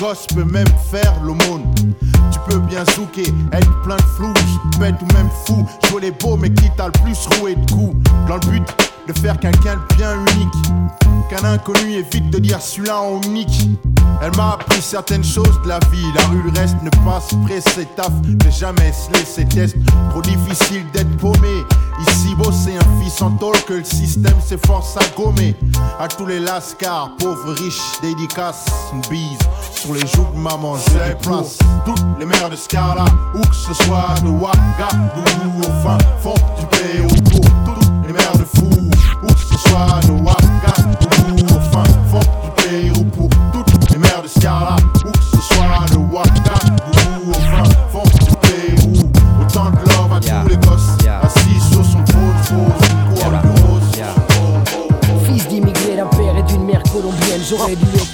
gosses peut même faire l'aumône. Tu peux bien zouker, être plein de flou Bête ou même fou, jouer les beaux mais qui t'a le plus roué de coups? Dans le but de faire quelqu'un de bien unique. Qu'un inconnu évite de dire celui-là en unique elle m'a appris certaines choses de la vie. La rue, le reste ne passe pressé taf. Ne jamais se laisser test. Trop difficile d'être paumé. Ici, bosser un fils en tôle que le système s'efforce à gommer. À tous les lascars, pauvres, riches, dédicaces. Une bise sur les joues de maman, je les place. Toutes les mères de Scala, où que ce soit de au fin fond du pays au cours. Toutes les mères de fou, où que ce soit de Ouagadougou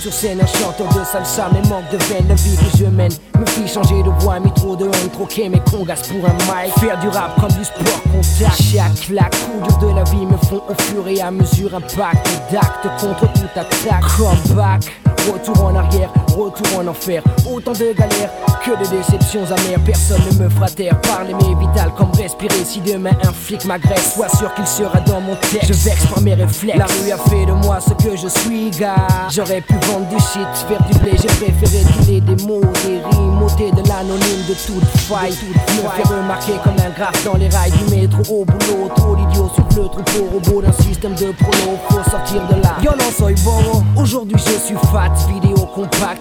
sur scène un chanteur de salsa Mais manque de veine, la vie que je mène Me fit changer de voix, mais trop de haine Troquer mes congas pour un mic. Faire du rap comme du sport contact Chaque claque, coup de la vie me font au fur et à mesure Impact d'actes contre toute attaque. Comeback Retour en arrière, retour en enfer. Autant de galères que de déceptions amères. Personne ne me fera taire. Parler mais vital comme respirer. Si demain un flic m'agresse Sois sûr qu'il sera dans mon texte. Je vexe par mes réflexes. La rue a fait de moi ce que je suis gars. J'aurais pu vendre du shit, faire du blé. J'ai préféré dealer des mots, des rimes ôter de l'anonyme de toute faille. Me faire remarquer comme un graphe dans les rails Du métro au boulot. Trop d'idiots sur le troupeau Robot d'un système de prono. Faut sortir de là. Yo non soy bon. Aujourd'hui je suis fat. Vidéo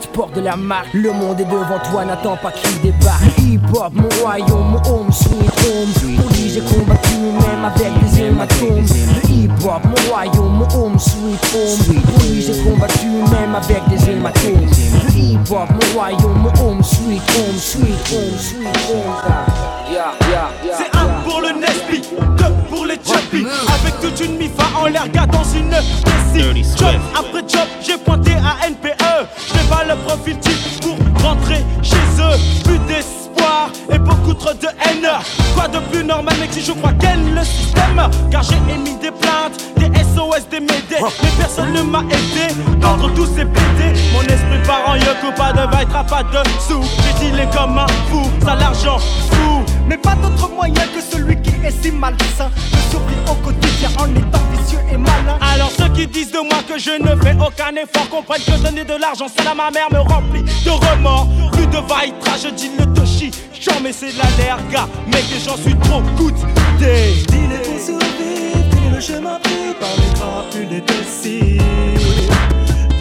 porte de la marque. Le monde est devant toi, n'attends pas qu'il débarque. Le hip-hop, mon royaume, mon home sweet home. Pour lui j'ai combattu même avec des hématomes. Le hip-hop, mon royaume, mon home sweet home. Pour lui j'ai combattu même avec des hématomes. Le hip-hop, mon royaume, mon home sweet home Sweet home, sweet home. Yeah, yeah, yeah, C'est un pour le Nesby, deux pour les chubby Avec toute une mifa en l'air gars dans une Dirty Job après job, j'ai pointé à NPE Je pas le profil type pour rentrer chez eux. Plus d'espoir et beaucoup trop de haine Quoi de plus normal mec si je crois qu'elle le système. Car j'ai émis des plaintes, des SOS, des médés. Mais personne ne m'a aidé, d'entre tous ces pédés Mon esprit part en yoko, pas de vaille, pas de sous. J'ai dealé comme un fou, ça l'argent fou. Mais pas d'autre moyen que celui qui est si malsain. De survivre au quotidien en étant vicieux et malin. Alors ceux qui disent de moi que je ne fais aucun effort Comprennent que donner de l'argent c'est à ma mère me remplit de remords. Plus de vaitra, je dis le toshi. Jamais c'est de la lerga, mec et j'en suis trop goûté Dealer pour survivre, dealer le chemin pris par les crapules et déciles.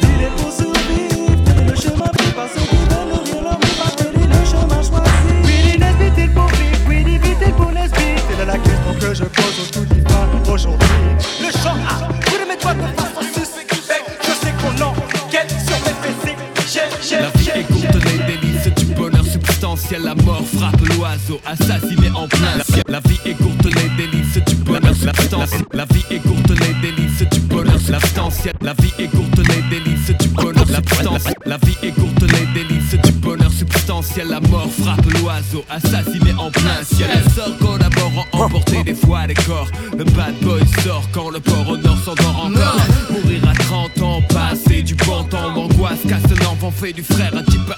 Dealer pour survivre, dealer le chemin pris par ceux qui veulent nourrir leur vie Pas dealer le chemin choisi. Nesbitt il pour vivre, vite il pour Nesbitt C'est là la question que je pose au tout divin aujourd'hui. Le chant A, vous ne mettez pas de façon suspecte. Je sais qu'on enquête sur mes fessées J'ai, j'ai, La La mort frappe l'oiseau, assassiné en plein ciel. La vie est courte, les délices du bonheur substantiel. La vie est courte, les délices du bonheur substantiel. La vie est courte, les délices du bonheur substantiel. La vie est courte, les délices du bonheur substantiel. La mort frappe l'oiseau, assassiné en plein ciel. Elle sort collaborant, emporter des fois les corps. Le bad boy sort quand le port au nord s'endort encore. Mourir à 30 ans, passer du bon temps d'angoisse fait du frère un type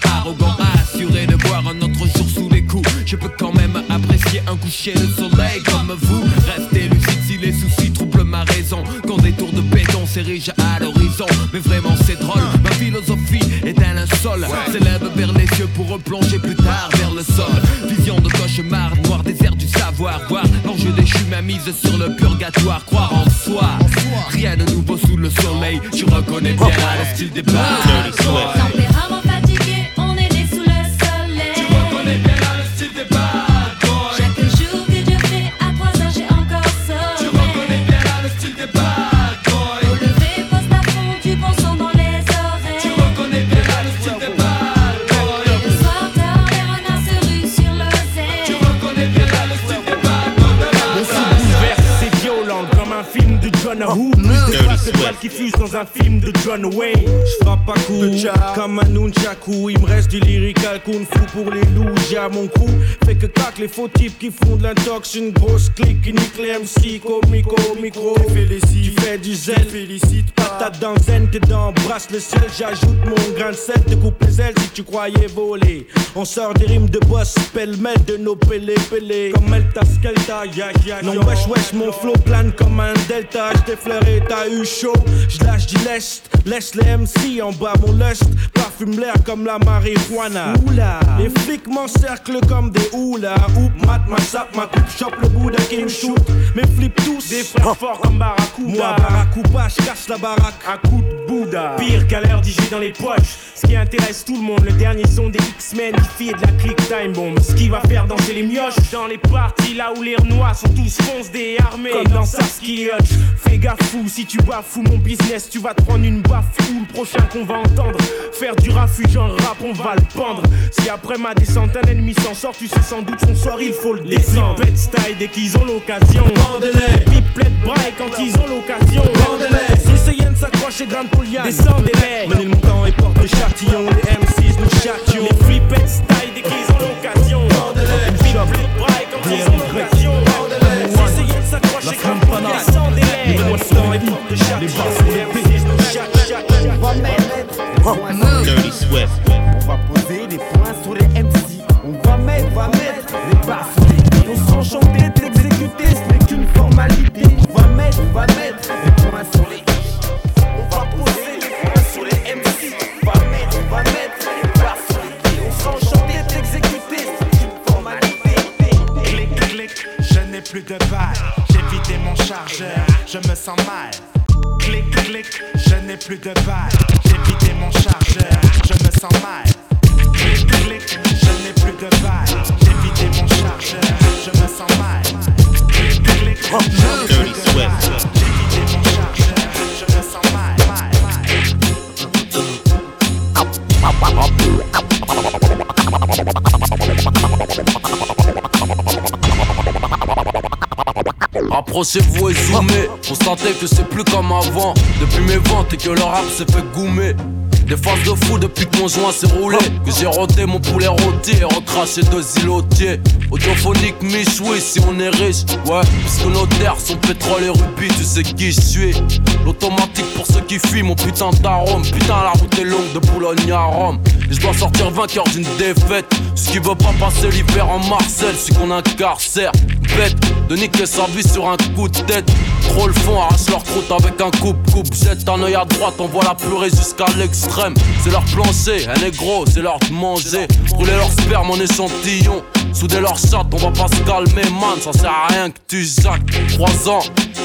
Je peux quand même apprécier un coucher de soleil comme vous. Restez lucide si les soucis troublent ma raison. Quand des tours de béton s'érigent à l'horizon. Mais vraiment c'est drôle, ma philosophie est un linceul. S'élève vers les cieux pour replonger plus tard vers le sol. Vision de cauchemar, noir désert du savoir. Voir l'enjeu déchu, ma mise sur le purgatoire. Croire en soi, rien de nouveau sous le soleil. Tu reconnais bien le style des. Un film de John Wayne. Je frappe à coup comme un nunchaku. Il me reste du lyrical kung fu pour les loups. J'ai à mon cou. Fait que cac les faux types qui font de l'intox. Une grosse clique qui nique les MC. Comico micro. Tu fais du zèle. Félicite patate dans zen. T'es dans brasse le ciel. J'ajoute mon grain de sel. Te coupe les ailes si tu croyais voler. On sort des rimes de boss. Pêle-mêle de nos pélés pélés. Comme Elta Skelta. Non, wesh, wesh, mon flow plane comme un delta. J'défleuré, t'as eu chaud. J'lâche du lest. Laisse les MC en bas, mon lust. Parfume l'air comme la marijuana. Oula. Les flics m'encerclent comme des houlas. Oup, mat, ma sap, ma coupe, chope le bout d'un qui me shoot. Mes flips tous. Des frères forts comme Barracuda. Moi, Barracuda, j'casse la baraque. Un coup de Bouddha. Pire qu'à l'heure d'y dans les poches. Ce qui intéresse tout le monde, le dernier son des X-Men qui fait de la click time bomb. Ce qui va faire danser les mioches dans les parties là où les renois sont tous foncés et armés. Comme dans Sarsky Hutch. Fais gaffe fou, si tu bafoues mon business, tu vas te prendre une baffe ou le prochain qu'on va entendre. Faire du refuge en rap, on va le pendre. Si après ma descente un ennemi s'en sort, tu sais sans doute son soir, il faut le descendre. Les style dès qu'ils ont l'occasion. Pipelette braille quand ils ont l'occasion. Essayez de s'accrocher grande pouliane. Descendez-les. Menez le montant et porte châtillon. Les M6 nous châtillons. Les flippettes style dès qu'ils ont l'occasion. Pipelette braille quand ils ont l'occasion. Essayez de s'accrocher le montant et porte châtillon. Les M6 nous châtillons. On va mettre, Dirty Swift. on va je me sens mal. Clic, clic, je n'ai plus de balles. J'ai vidé mon chargeur, je me sens mal. Clic, clic, je n'ai plus de balles. J'ai vidé mon chargeur, je me sens mal. Clic, clic, je n'ai plus Dirty de balles. J'ai vidé mon chargeur, je me sens mal. mal, mal. Approchez-vous et zoomez, constatez que c'est plus comme avant. Depuis mes ventes et que le rap s'est fait goumer. Des phases de fou depuis que mon joint s'est roulé. Que j'ai roté mon poulet rôti et recraché deux îlotiers. Audiophonique, oui, si on est riche. Ouais, puisque nos terres sont pétrole et rubis, tu sais qui je suis. L'automatique pour ceux qui fuient mon putain d'arôme. Putain, la route est longue de Boulogne à Rome. Et je dois sortir vainqueur d'une défaite. Ce qui veut pas passer l'hiver en Marcel, c'est qu'on incarcère. Bête de niquer sa vie sur un coup de tête. Trop le fond, arrache leur croûte avec un coupe-coupe. Jette un œil à droite, on voit la purée jusqu'à l'extrême. C'est leur plancher, un négro, c'est leur manger. Rouler leur sperme en échantillon. Souder leur chatte, on va pas se calmer, man. Ça sert à rien que tu jacques. 3 ans,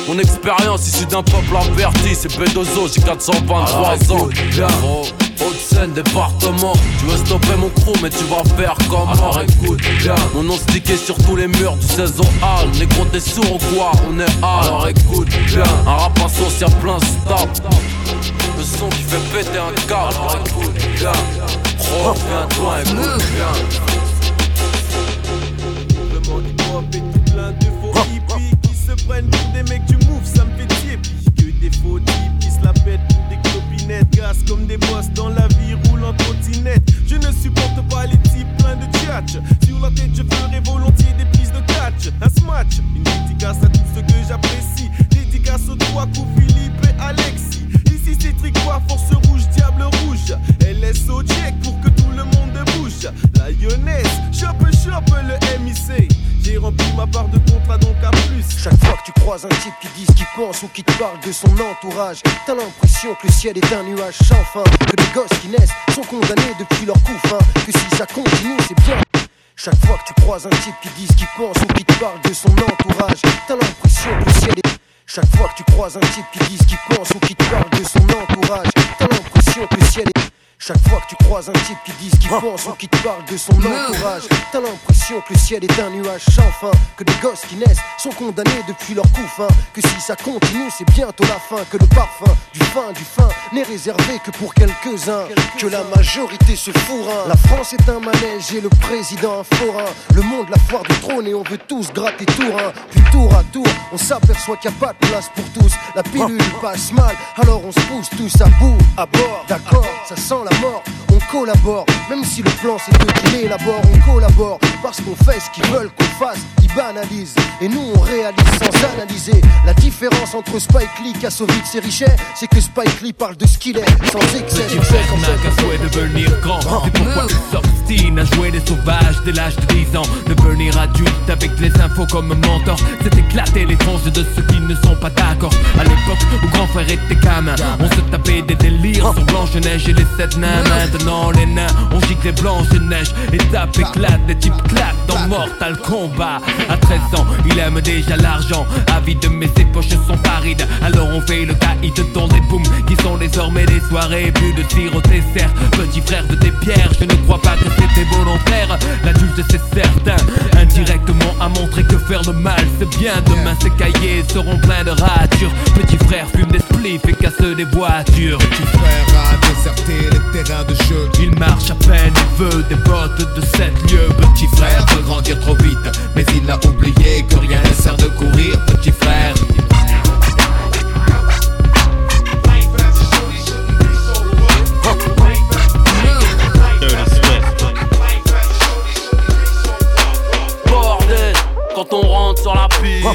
mon expérience issue d'un peuple averti. C'est Bedozo, j'ai 423 ans. Bien, Haute-Seine, département. Tu veux stopper mon crew, mais tu vas faire comment Alors écoute bien, mon nom stické sur tous les murs du 16 au hall. Négro, t'es sourd ou quoi? On est hall. Alors écoute bien, un rap y'a plein stop. Le son qui fait péter un câble. Alors écoute bien, reviens-toi, écoute bien. Hip-hop et tout plein de faux qui se prennent pour des mecs du move, ça me fait tiépi. Que des faux types qui se la pètent pour des clopinettes, cassent comme des boss dans la vie, roulent en trottinette. Je ne supporte pas les types pleins de tchatch. Sur la tête, je ferai volontiers des prises de catch. Un smatch, une dédicace à tout ce que j'apprécie. Dédicace aux trois coups, Philippe et Alexis. Ici c'est tricoire, force rouge, diable rouge. LS au check pour que tout le monde bouge. La Lyonnaise, chope, chope le MIC. J'ai rempli ma part de contrat donc à plus. Chaque fois que tu croises un type qui dit ce qu'il pense ou qui te parle de son entourage, t'as l'impression que le ciel est un nuage sans fin. Que les gosses qui naissent sont condamnés depuis leur couffin. Que si ça continue, c'est bien. Chaque fois que tu croises un type qui dit ce qu'il pense ou qui te parle de son entourage, t'as l'impression que le ciel est. Chaque fois que tu croises un type qui dit ce qu'il pense ou qui te parle de son entourage, t'as l'impression que le ciel est. Chaque fois que tu croises un type qui dit ce qu'il pense ou qui te parle de son entourage, t'as l'impression que le ciel est un nuage sans fin, que des gosses qui naissent sont condamnés depuis leur coup fin, que si ça continue c'est bientôt la fin, que le parfum du fin du fin n'est réservé que pour quelques-uns, que la majorité se fourra. La France est un manège et le président un forain, le monde la foire du trône et on veut tous gratter tour un, puis tour à tour, on s'aperçoit qu'il n'y a pas de place pour tous, la pilule passe mal, alors on se pousse tous à bout, à bord, d'accord, ça sent on collabore, même si le plan c'est eux qui l'élaborent, on collabore, parce qu'on fait ce qu'ils veulent qu'on fasse, et nous on réalise sans analyser. La différence entre Spike Lee, Kassovitz et Richet, c'est que Spike Lee parle de ce qu'il est, sans excès. Petit n'a qu'un souhait de devenir grand. C'est pourquoi il s'obstine à jouer les sauvages dès l'âge de 10 ans. Devenir adulte avec les infos comme mentor. C'est éclater les tranches de ceux qui ne sont pas d'accord. À l'époque où grand frère était gamin On se tapait des délires sur Blanche-Neige et les sept nains. Maintenant les nains on gicle les Blanche-Neige Et tape éclate, des types claquent dans Mortal Kombat À 13 ans il aime déjà l'argent. Avide mais ses poches sont parides. Alors on fait le caïd dans des booms Qui sont désormais des soirées. Plus de tir au dessert Petit frère de tes pierres Je ne crois pas que c'était volontaire. L'adulte c'est certain Indirectement a montré que faire le mal c'est bien. Demain ses cahiers seront pleins de ratures. Petit frère fume des spliffs et casse des voitures. Petit frère a déserté les terrains de jeu. Il marche à peine, il veut des bottes de 7 lieux. Petit frère veut grandir trop vite. Mais il a oublié que rien ne sert de courir Petit frère quand on rentre sur la piste,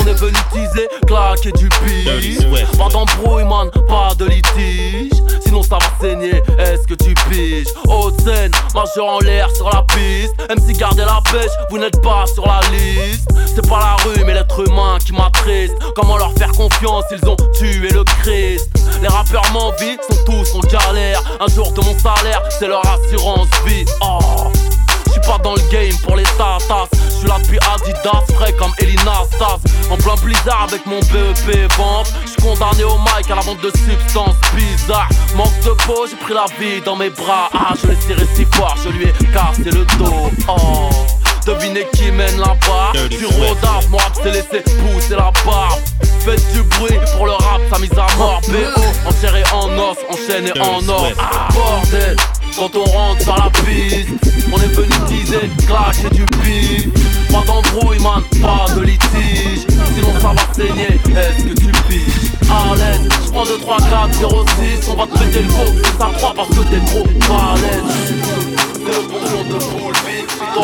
on est venu teaser, claquer du pif. Pas d'embrouille, man, pas de litige. Sinon ça va saigner, est-ce que tu piges? Haute scène, majeur en l'air sur la piste. MC gardez la pêche, vous n'êtes pas sur la liste. C'est pas la rue, mais l'être humain qui m'attriste. Comment leur faire confiance, ils ont tué le Christ. Les rappeurs m'envient, sont tous en galère. Un jour de mon salaire, c'est leur assurance vie. Oh. Pas dans le game pour les tatas. Je suis là depuis Adidas, frais comme Elina Stas. En plein blizzard avec mon BEP vente. Je suis condamné au mic à la vente de substances bizarres. Manque de peau, j'ai pris la vie dans mes bras. Ah, je l'ai serré si fort, je lui ai cassé le dos. Oh. Devinez qui mène là-bas Du rodaf, mon rap s'est laissé pousser la barbe Faites du bruit pour le rap, sa mise à mort BO, enserré en os, enchaîné en or ah, Bordel, quand on rentre sur la piste On est venu teaser, clasher du bif Pas d'embrouille man, pas de litige. Sinon ça va saigner, est-ce que tu piges? À l'aise, j'prends 2, 3, 4, 0, 6 On va te péter le faux, ça croit parce que t'es trop balèze. Le bonjour de boule,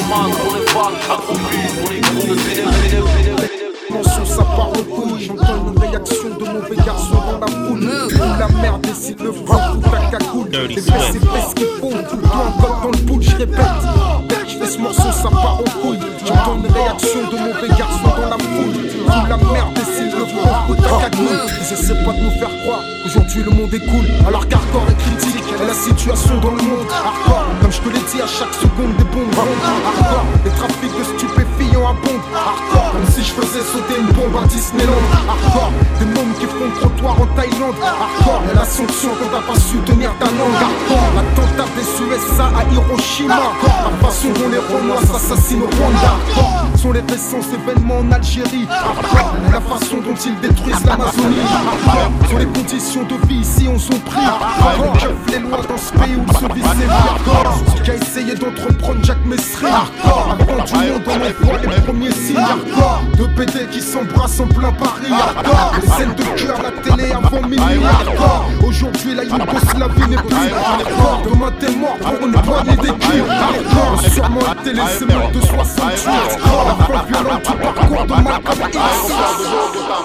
man, on est fan, accroupi, on est Mention, ça part en couille. J'entends une réaction de mauvais garçon dans la foule. Où la merde décide le franc, tout ta cagoule. Les fait ce qu'il faut. Tout le temps, dans le pool, je répète. Fais ce morceau, ça part en couille. J'entends une réaction de mauvais garçon dans la foule. Où la merde décide le franc, tout ta cagoule. Ils essaient pas de nous faire croire qu'aujourd'hui le monde est cool. Alors qu'hardcore est critique, et la situation dans le monde. Hardcore, comme je te l'ai dit, à chaque seconde des bombes rondent. Hardcore, les trafics de stupéfiants abondent. Hardcore, comme si je faisais sauter une bombe à Disneyland. Hardcore, des mômes qui font le trottoir en Thaïlande. Hardcore, la sanction quand t'as pas su tenir ta langue. Hardcore, l'attentat des USA à Hiroshima. La façon dont les Romains s'assassinent au Rwanda. Sont les récents événements en Algérie. La façon dont ils détruisent l'Amazonie. Sont les conditions de vie ici on prie. Hardcore, keuf les lois dans ce pays où se vit ses vies. Hardcore, ce qu'a essayé d'entreprendre Jacques Messry. Avant du monde on envoie les premiers signes. PD qui s'embrassent en plein Paris. Hardcore, les scènes de cœur à la télé avant minuit. Hardcore, aujourd'hui la Yougos la vie n'est plus. Hardcore, demain t'es mort pour une poignée d'équipes. Hardcore, sûrement été laissé meurtre de 68. Hardcore, la fin violente du parcours de Malcolm X.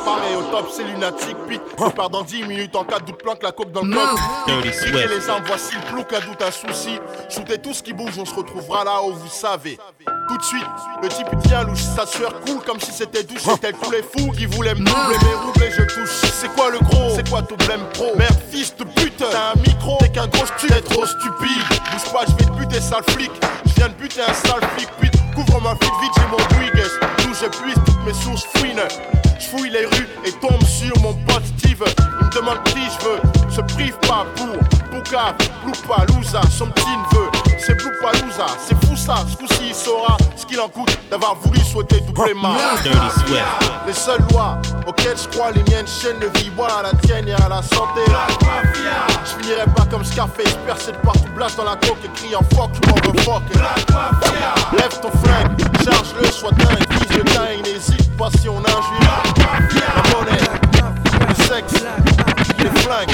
Pareil au top, c'est lunatique. Puis je pars dans 10 minutes en cas de doute, planque la coque dans le bloc. Piquez les armes, voici le plouc, à doute, un souci. Shootez tout ce qui bouge, on se retrouvera là où vous savez. Tout de suite. Le type il tient louche, sa sueur coule comme si c'était douche. Tel tous les fous qui voulaient me doubler, mais je touche. C'est quoi le gros? C'est quoi ton blême pro? Merde, fils de pute, t'as un micro, t'es qu'un gros stu, t'es trop stupide. Bouge pas, je vais te buter, sale flic. Je viens de buter un sale flic, puis couvre ma flic vite, j'ai mon Brigues. D'où j'épuise toutes mes sources fouines. Je fouille les rues et tombe sur mon pote Steve. Il me demande qui je veux, se prive pas pour Bouka, Louza, son petit neveu. C'est Louza, c'est fou ça, ce coup-ci il saura ce qu'il en coûte d'avoir voulu souhaiter doubler ma. Les seules lois auxquelles je crois, les miennes chaînes de vie, voilà la tienne et à la santé. Je finirai pas comme Scarface, percé de partout, blast dans la coque et criant fuck, je m'en veux fuck. Lève ton flingue, charge-le, sois dingue, vise le dingue, n'hésite pas si on injure. La monnaie, le sexe, les flingues.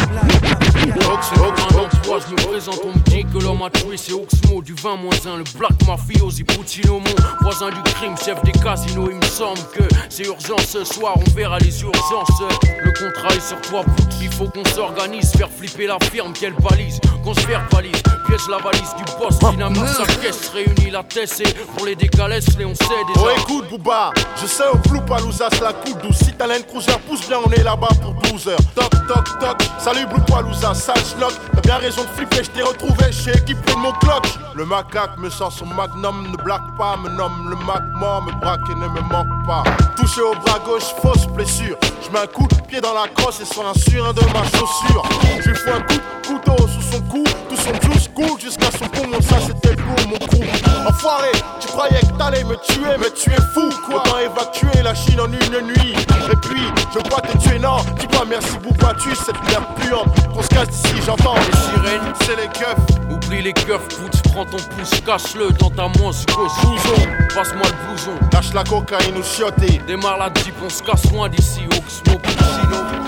Ox, je me présente, on me dit que l'homme a tué, c'est Oxmo du 20 moins 1, le Black Mafiosi Puccino, mon voisin du crime, chef des casinos. Il me semble que c'est urgent ce soir, on verra les urgences. Le contrat est sur toi, il faut qu'on s'organise, faire flipper la firme, qu'elle balise, qu'on se verbalise, piège la valise du boss, dynamite sa caisse, réunit la tête et pour les décalesses, les on sait déjà. Oh écoute Booba, je sais au flou Palouzas la coupe douce, si t'as cruiser, pousse bien, on est là-bas pour 12 heures. Toc toc toc, salut Blue Palouza, sale schnock, t'as bien raison de flipper, je t'ai retrouvé chez équipé de mon clock. Le macaque me sort son magnum, ne blague pas, me nomme le mac mort, me braque et ne me manque pas. Touché au bras gauche, fausse blessure. Je mets un coup de pied dans la crosse et sur un surin de ma chaussure. Je lui fous un coup de couteau sous son cou, tout son juice jusqu'à son poumon, ça c'était pour mon crew. Enfoiré, tu croyais que t'allais me tuer, mais tu es fou quoi. Autant évacuer la Chine en une nuit. Et puis, je crois te tuer, non, dis pas merci Bouba, tu cette merde puante. Qu'on se casse d'ici, j'entends les sirènes, c'est les keufs. Oublie les keufs, putz, prends ton pouce, cache-le dans ta manche gauche. Blouson, passe-moi le blouson. Lâche la cocaïne ou chioté. Démarre la jeep, on se casse loin d'ici, Oxmo, Puccino.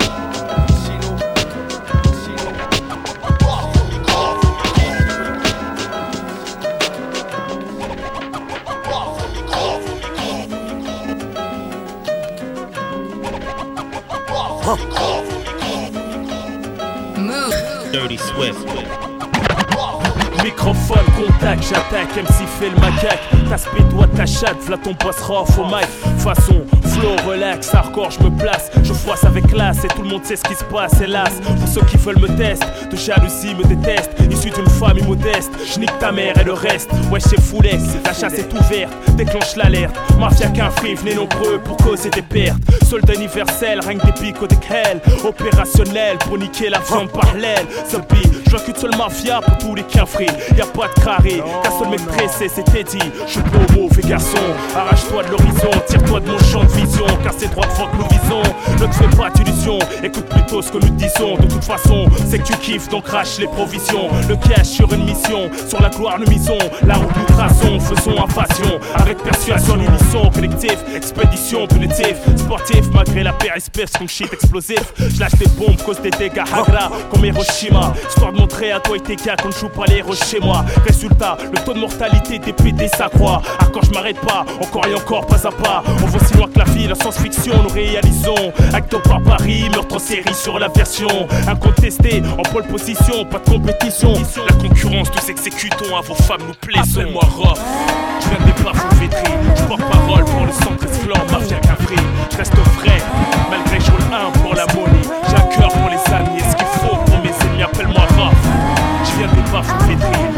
Dirty Swift. Microphone, contact, j'attaque, MC fait le macaque. Ta speed, toi ta chatte, v'là ton boss rough au mic. Façon, flow, relax, hardcore, je me place. Je froisse avec classe et tout le monde sait ce qui se passe, hélas. Pour ceux qui veulent me tester, de jalousie me déteste. Issu d'une famille modeste, j'nique ta mère et le reste. Ouais, c'est foulet, la chasse est ouverte, déclenche l'alerte. Mafia qu'un free, venez nombreux pour causer des pertes. Soldat universel, règne des pics des hell. Opérationnel pour niquer la viande par l'aile. je vois qu'une seule mafia pour tous les free Y'a pas de carré, ta seule mec pressé, c'était dit. Je suis pas au mauvais garçon, arrache-toi de l'horizon, tire-toi de mon champ de car c'est droit devant que nous visons. Ne te fais pas d'illusions, écoute plutôt ce que nous disons. De toute façon, c'est que tu kiffes, donc crache les provisions. Le cash sur une mission, sur la gloire nous misons. La route nous traçons, faisons invasion. Avec persuasion, unisson, collectif, expédition punitive, sportif, malgré la paire espèce comme shit explosif. Je lâche des bombes, cause des dégâts hagra, comme Hiroshima. Histoire de montrer à toi et tes gars qu'on joue pas les chez moi. Résultat, le taux de mortalité dépété s'accroît. Ah, quand je m'arrête pas, encore et encore, pas à pas. On voit si loin que la vie, la science-fiction, nous réalisons. Acte par Paris, meurtre en série sur la version. Incontesté, en pole position, pas de compétition. La concurrence, nous exécutons, à vos femmes nous plaisons. Appelle-moi Rof, je viens des bafs vétri. Je porte parole pour le centre esclore, mafia café. Je reste frais, malgré je roule un pour la monnaie. J'ai un cœur pour les amis, et ce qu'il faut pour mes ennemis, appelle-moi Rof. Je viens des bafs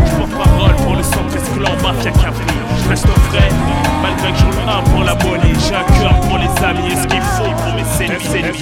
je porte parole pour le centre esclan, mafia cavalerie. Je reste frais, malgré que je roule un pour la monnaie. J'ai un cœur pour les amis et ce qu'il faut pour mes ennemis?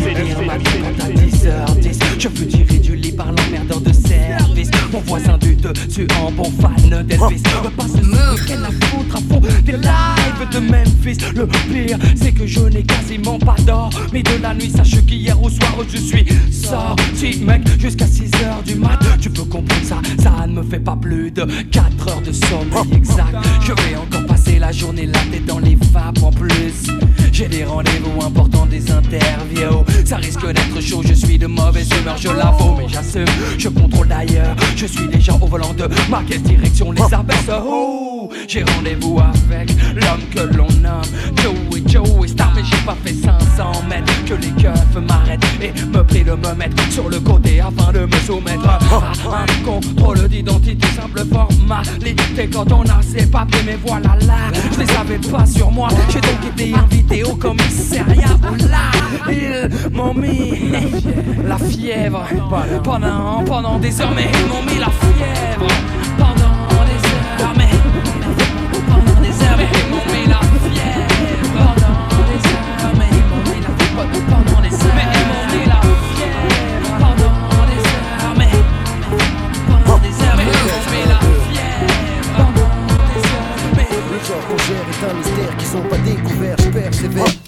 10h10, je veux tirer du lit par l'emmerdeur de service. Mon voisin du dessus en bon fan d'Elvis. Passe le qu'elle a foutre à fond des lives de Memphis. Le pire, c'est que je n'ai quasiment pas d'or. Mais de la nuit, sache qu'hier au soir, je suis sorti, mec, jusqu'à 6h du mat. Tu peux comprendre ça, ça ne me fait pas plus de 4 heures de sommeil exact. Je vais encore passer la journée là, tête dans les vapes en plus. J'ai des rendez-vous importants, des interviews. Ça risque d'être chaud, je suis de mauvaise humeur, je l'avoue, mais j'assume. Je contrôle d'ailleurs, je suis déjà au volant de ma quelle direction les abaisse. Oh, j'ai rendez-vous avec l'homme que l'on nomme Joey Joey Star, mais j'ai pas fait 500 mètres. Que les keufs m'arrêtent et me prient de me mettre sur le côté afin de me soumettre à un contrôle d'identité, simple formalité. Quand on a ses papiers, mais voilà je les avais pas sur moi. J'ai donc été invité au commissariat. Là, ils m'ont mis la fièvre pendant, pendant des heures, mais ils m'ont mis la fièvre pendant des heures, mais un mystère qu'ils ont pas découvert.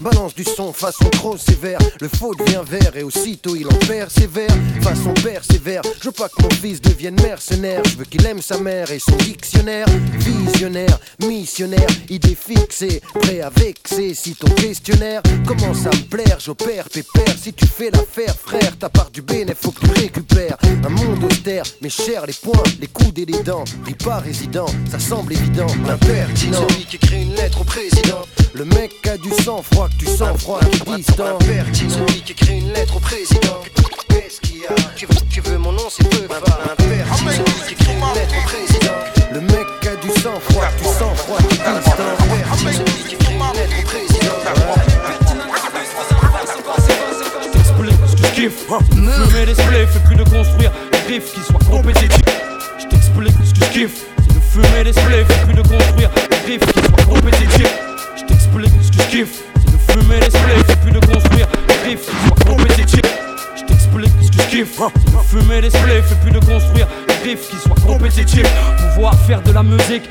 Balance du son façon trop sévère. Le faux devient vert et aussitôt il en persévère. Façon persévère, je veux pas que mon fils devienne mercenaire. Je veux qu'il aime sa mère et son dictionnaire. Visionnaire, missionnaire, idée fixée, prêt à vexer. Si ton questionnaire commence à me plaire, j'opère pépère. Si tu fais l'affaire, frère, ta part du bénéfice, faut que tu récupères. Un monde austère, mais cher les poings, les coudes et les dents. Ris pas résident, ça semble évident. L'impertinent, celui qui écrit une lettre au président. Le mec a du sang-froid, que tu sens froid, qui distant. Celui qui écrit une lettre au président. Qu'est-ce qu'il y a tu veux, tu veux mon nom, c'est peu pas impertinent. Celui qui écrit une lettre au président. Le mec a du sang-froid, que tu sens froid, qui distant. Celui qui écrit une lettre au président. t'explique ce que je kiffe. De fumer des spliffs et plus de construire des riffs qui soient compétitifs. Je t'explique ce que je kiffe. C'est de fumer des spliffs et plus de construire des riffs qui soient compétitifs. Je t'explique ce que je kiffe. Fumer des spliffs et plus de construire des riffs qui soient compétitifs. Je t'explique ce que je kiffe. C'est de fumer des spliffs et puis de construire des riffs qui soient compétitifs. Pouvoir faire de la musique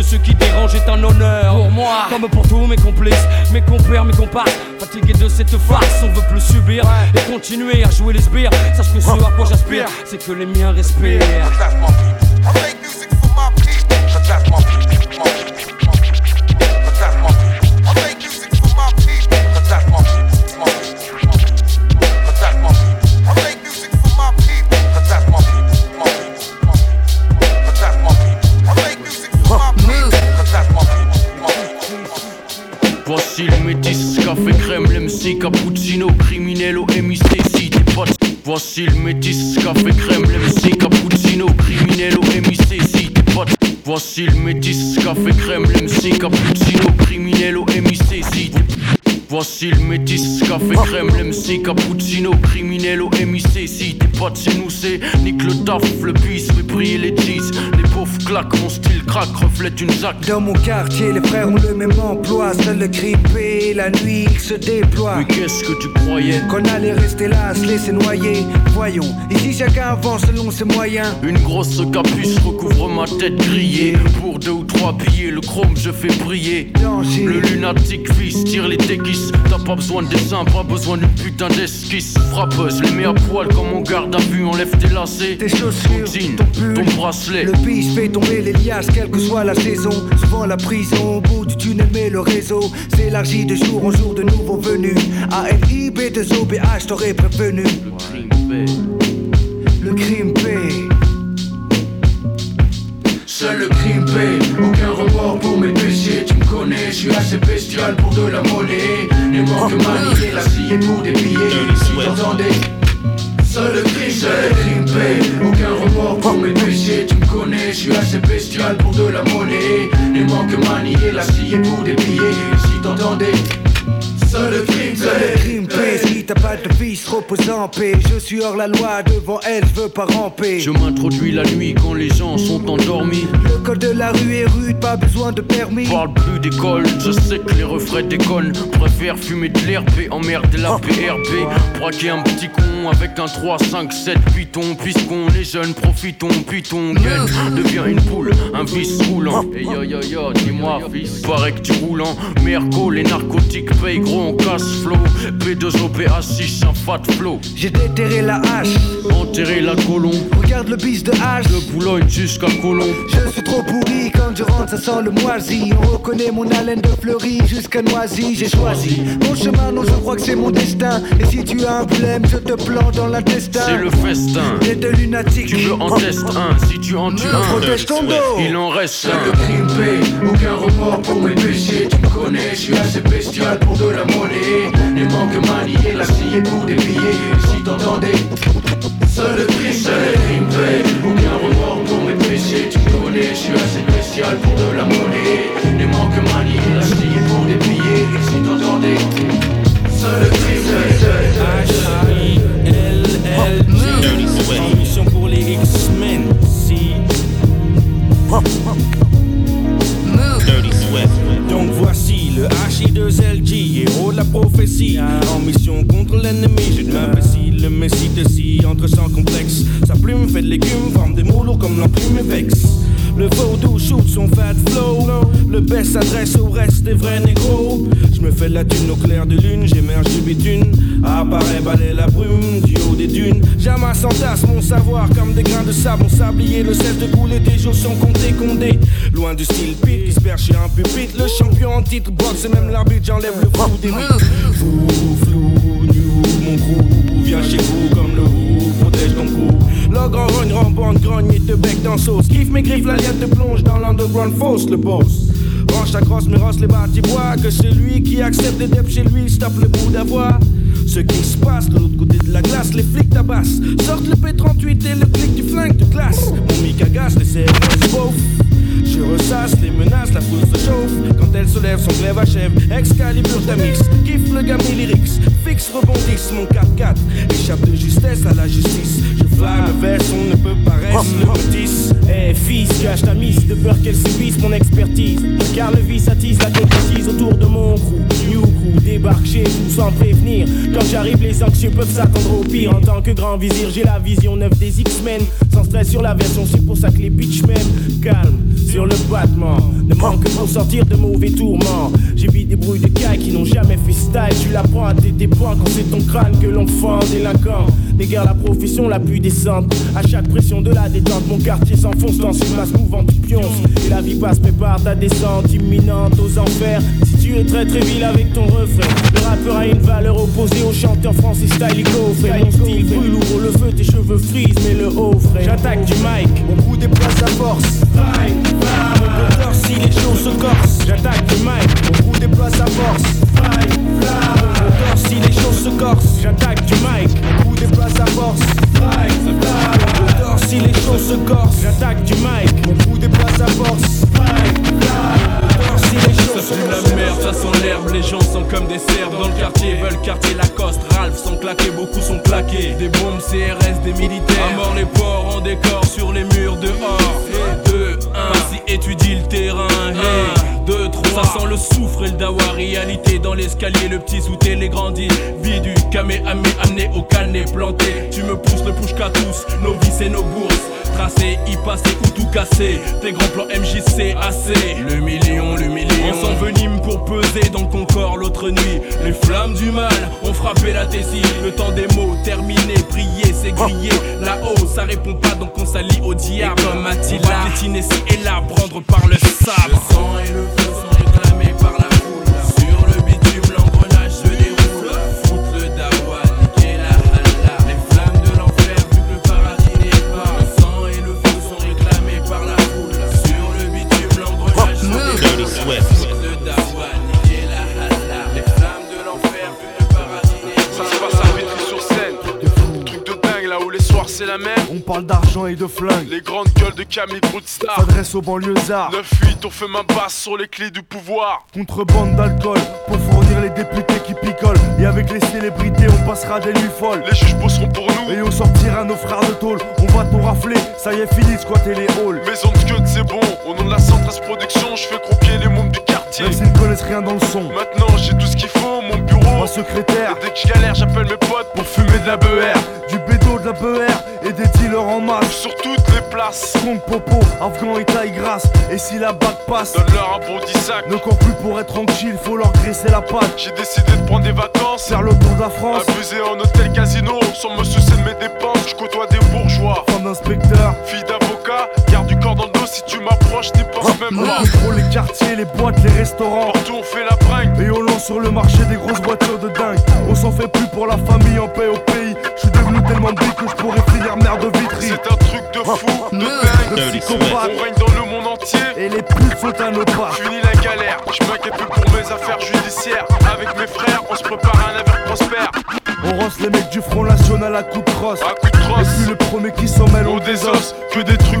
ceux qui dérangent est un honneur. Pour moi, comme pour tous mes complices, mes compères, mes comparses. Fatigué de cette farce, on veut plus subir et continuer à jouer les sbires. Sache que ce à quoi j'aspire, c'est que les miens respirent. Капучино. Craque, reflète une zac. Dans mon quartier, les frères ont le même emploi. Seul le grippé, la nuit, il se déploie. Mais qu'est-ce que tu croyais? Qu'on allait rester là, se laisser noyer. Voyons, ici chacun avance selon ses moyens. Une grosse capuche recouvre ma tête grillée. Pour deux ou trois billets, le chrome je fais briller. Le lunatique fils tire les déguises. T'as pas besoin de dessin, pas besoin d'une putain d'esquisse. Frappeuse, les mets à poil comme on garde à vue. Enlève tes lacets, tes chaussures, ton jean, ton pull. ton bracelet. Le bis fait tomber les liasses, que soit la saison. Souvent la prison, au bout du tunnel, mais le réseau s'élargit de jour en jour de nouveaux venus. ALIB de OBH, t'aurais prévenu. Le crime paie. Seul le crime paie, aucun remords pour mes péchés Tu me connais, je suis assez bestial pour de la monnaie Les manques manier, la scie pour des billets Si t'entendais Seul le crime, seul le crime Aucun remords pour mes péchés. Tu me connais, je suis assez bestial pour de la monnaie. Les manques manier, la scie pour des billets. Si t'entendais Seul le crime, Seul le crime. T'as pas de fils, repose en paix. Je suis hors la loi, devant elle, je veux pas ramper. Je m'introduis la nuit quand les gens sont endormis. Le col de la rue est rude, pas besoin de permis. Parle plus d'école, je sais que les refrains déconnent. Préfère fumer de l'herbe, emmerder la PRB. Braquer un petit con avec un 3, 5, 7 python. Puisqu'on est jeunes, profitons, python. Gaine devient une poule, un vice roulant. Et yo yo yo, dis-moi, fils, paraît que tu roules en Merco, les narcotiques payent gros, on casse flow. P2OPA6, un fat flow. J'ai déterré la hache, Enterrer la colombe. regarde garde le bis de H. De Boulogne jusqu'à Colombe. Je suis trop pourri quand je rentre, ça sent le moisi. On reconnaît mon haleine de fleurie jusqu'à Noisy. J'ai choisi mon chemin, non, je crois que c'est mon destin. Et si tu as un problème, je te plante dans l'intestin. C'est le festin. Et de lunatique. Tu veux en tester un, si tu en tues un. Protège ton dos. Il en reste un. crime aucun remords pour mes péchés Tu me connais, je suis assez bestial pour de la monnaie Les manques maniés, la pour des Si t'entendais. Seul crime, seul crime paye Aucun remords pour mes péchés. Tu me connais, je suis assez bestial pour de la monnaie. Les manques maniés, Le boss Range ta crosse, mais rosse les bâtis bois Que celui qui accepte des deps chez lui Stoppe le bout d'avoir ce qui se passe de l'autre côté de la glace, les flics tabassent. Sortent le P38 et le clic du flingue de classe. Mon mic agace, les beauf. Je ressasse les menaces, la foule se chauffe. Quand elle se lève, son glaive achève. Excalibur Tamix, Eh fils, cache ta mise de peur qu'elle subisse mon expertise. Car le vice attise la concrétise autour de mon crew. New crew débarque chez vous sans prévenir. Quand j'arrive, les anxieux peuvent s'attendre au pire. En tant que grand vizir, j'ai la vision neuve des X-Men. Sans stress sur la version, c'est pour ça que les bitch m'aiment. Calme sur le battement. Ne manque que pour sortir de mauvais tourments. J'évite des bruits de cailles qui n'ont jamais fait style. Tu l'apprends à tes points quand c'est ton crâne que l'on fend délinquant. La profession la plus décente. À chaque pression de la détente, mon quartier s'enfonce dans une masse mouvante du pionce. Et la vie passe, prépare ta descente imminente aux enfers. Si tu es très très vil avec ton refrain, le rappeur a une valeur opposée au chanteur français style Frère Mon style brûle, ouvre le feu, tes cheveux frisent, mais le haut frère. J'attaque du mic, mon coup déplace sa force. Mon moteur si les choses se corsent. J'attaque du mic, mon coup déploie sa force. Fly, si les choses se corsent. J'attaque du mic, mon coup déploie sa force. Moteur si les choses se corsent. J'attaque du mic, mon coup déploie sa force. Si les choses Ça pue la merde, ça sent l'herbe, les gens sont comme des cerfs Dans le quartier, veulent quartier Lacoste, Ralph sont claqués, beaucoup sont claqués Des bombes CRS, des militaires, à mort les porcs en décor sur les murs dehors 2, 1, si étudie le terrain, hey. 2, 3, ça sent le soufre et le dawa Réalité dans l'escalier, le petit sous les grandit Vie du camé, amé, amené au canet planté. Tu me pousses le push qu'à tous, nos vies et nos bourses. Tracé, y passer ou tout casser. Tes grands plans MJC assez Le million, le million. On s'envenime pour peser dans ton corps l'autre nuit. Les flammes du mal ont frappé la tessie Le temps des mots terminé, prier c'est griller. Là-haut ça répond pas donc on s'allie au diable. Et comme Attila, on va piétiner et là, prendre par le sabre. Le sang et le feu c'est la même. On parle d'argent et de flingue. Les grandes gueules de Camille Broodstar. S'adresse aux banlieusards. 9-8, on fait ma basse sur les clés du pouvoir. Contrebande d'alcool pour fournir les députés qui picolent. Et avec les célébrités, on passera des nuits folles. Les juges bosseront pour nous. Et on sortira nos frères de tôle. On va tout rafler, ça y est, fini de squatter les halls. Maison de queue, c'est bon. Au nom de la Centrale Production, je fais croquer les mômes du quartier. Même s'ils ne connaissent rien dans le son. Maintenant, j'ai tout ce qu'il faut, mon bureau. Ma secrétaire. Et dès que je galère, j'appelle mes potes pour fumer de la BR. Du bédo, de la BR et des dealers en masse. Sur toutes les places. Kong Popo, Afghan et taille grasse. Et si la bague passe, donne-leur un bon 10 sacs. Ne cours plus pour être tranquille, faut leur graisser la patte. J'ai décidé de prendre des vacances. Faire le tour de la France. Abuser en hôtel casino, sans me soucier de mes dépenses. Je côtoie des bourgeois. Femme inspecteur. Fille d'avocat, corps dans le dos si tu m'approches, t'y penses même pas. On contrôle les quartiers, les boîtes, les restaurants. Partout on fait la bringue. Et on lance sur le marché des grosses voitures de dingue. On s'en fait plus pour la famille en paix au pays. Je suis devenu tellement big que je pourrais finir mère de vitry. C'est un truc de fou, de dingue. On règne dans le monde entier. Et les putes sont à nos pas. Finis la galère, je m'inquiète plus pour mes affaires judiciaires. Avec mes frères, on se prépare à un avenir prospère. On rosse les mecs du Front National à coups de crosse. À coups de crosse. Et puis le premier qui s'en mêle, on désosse. Que des trucs de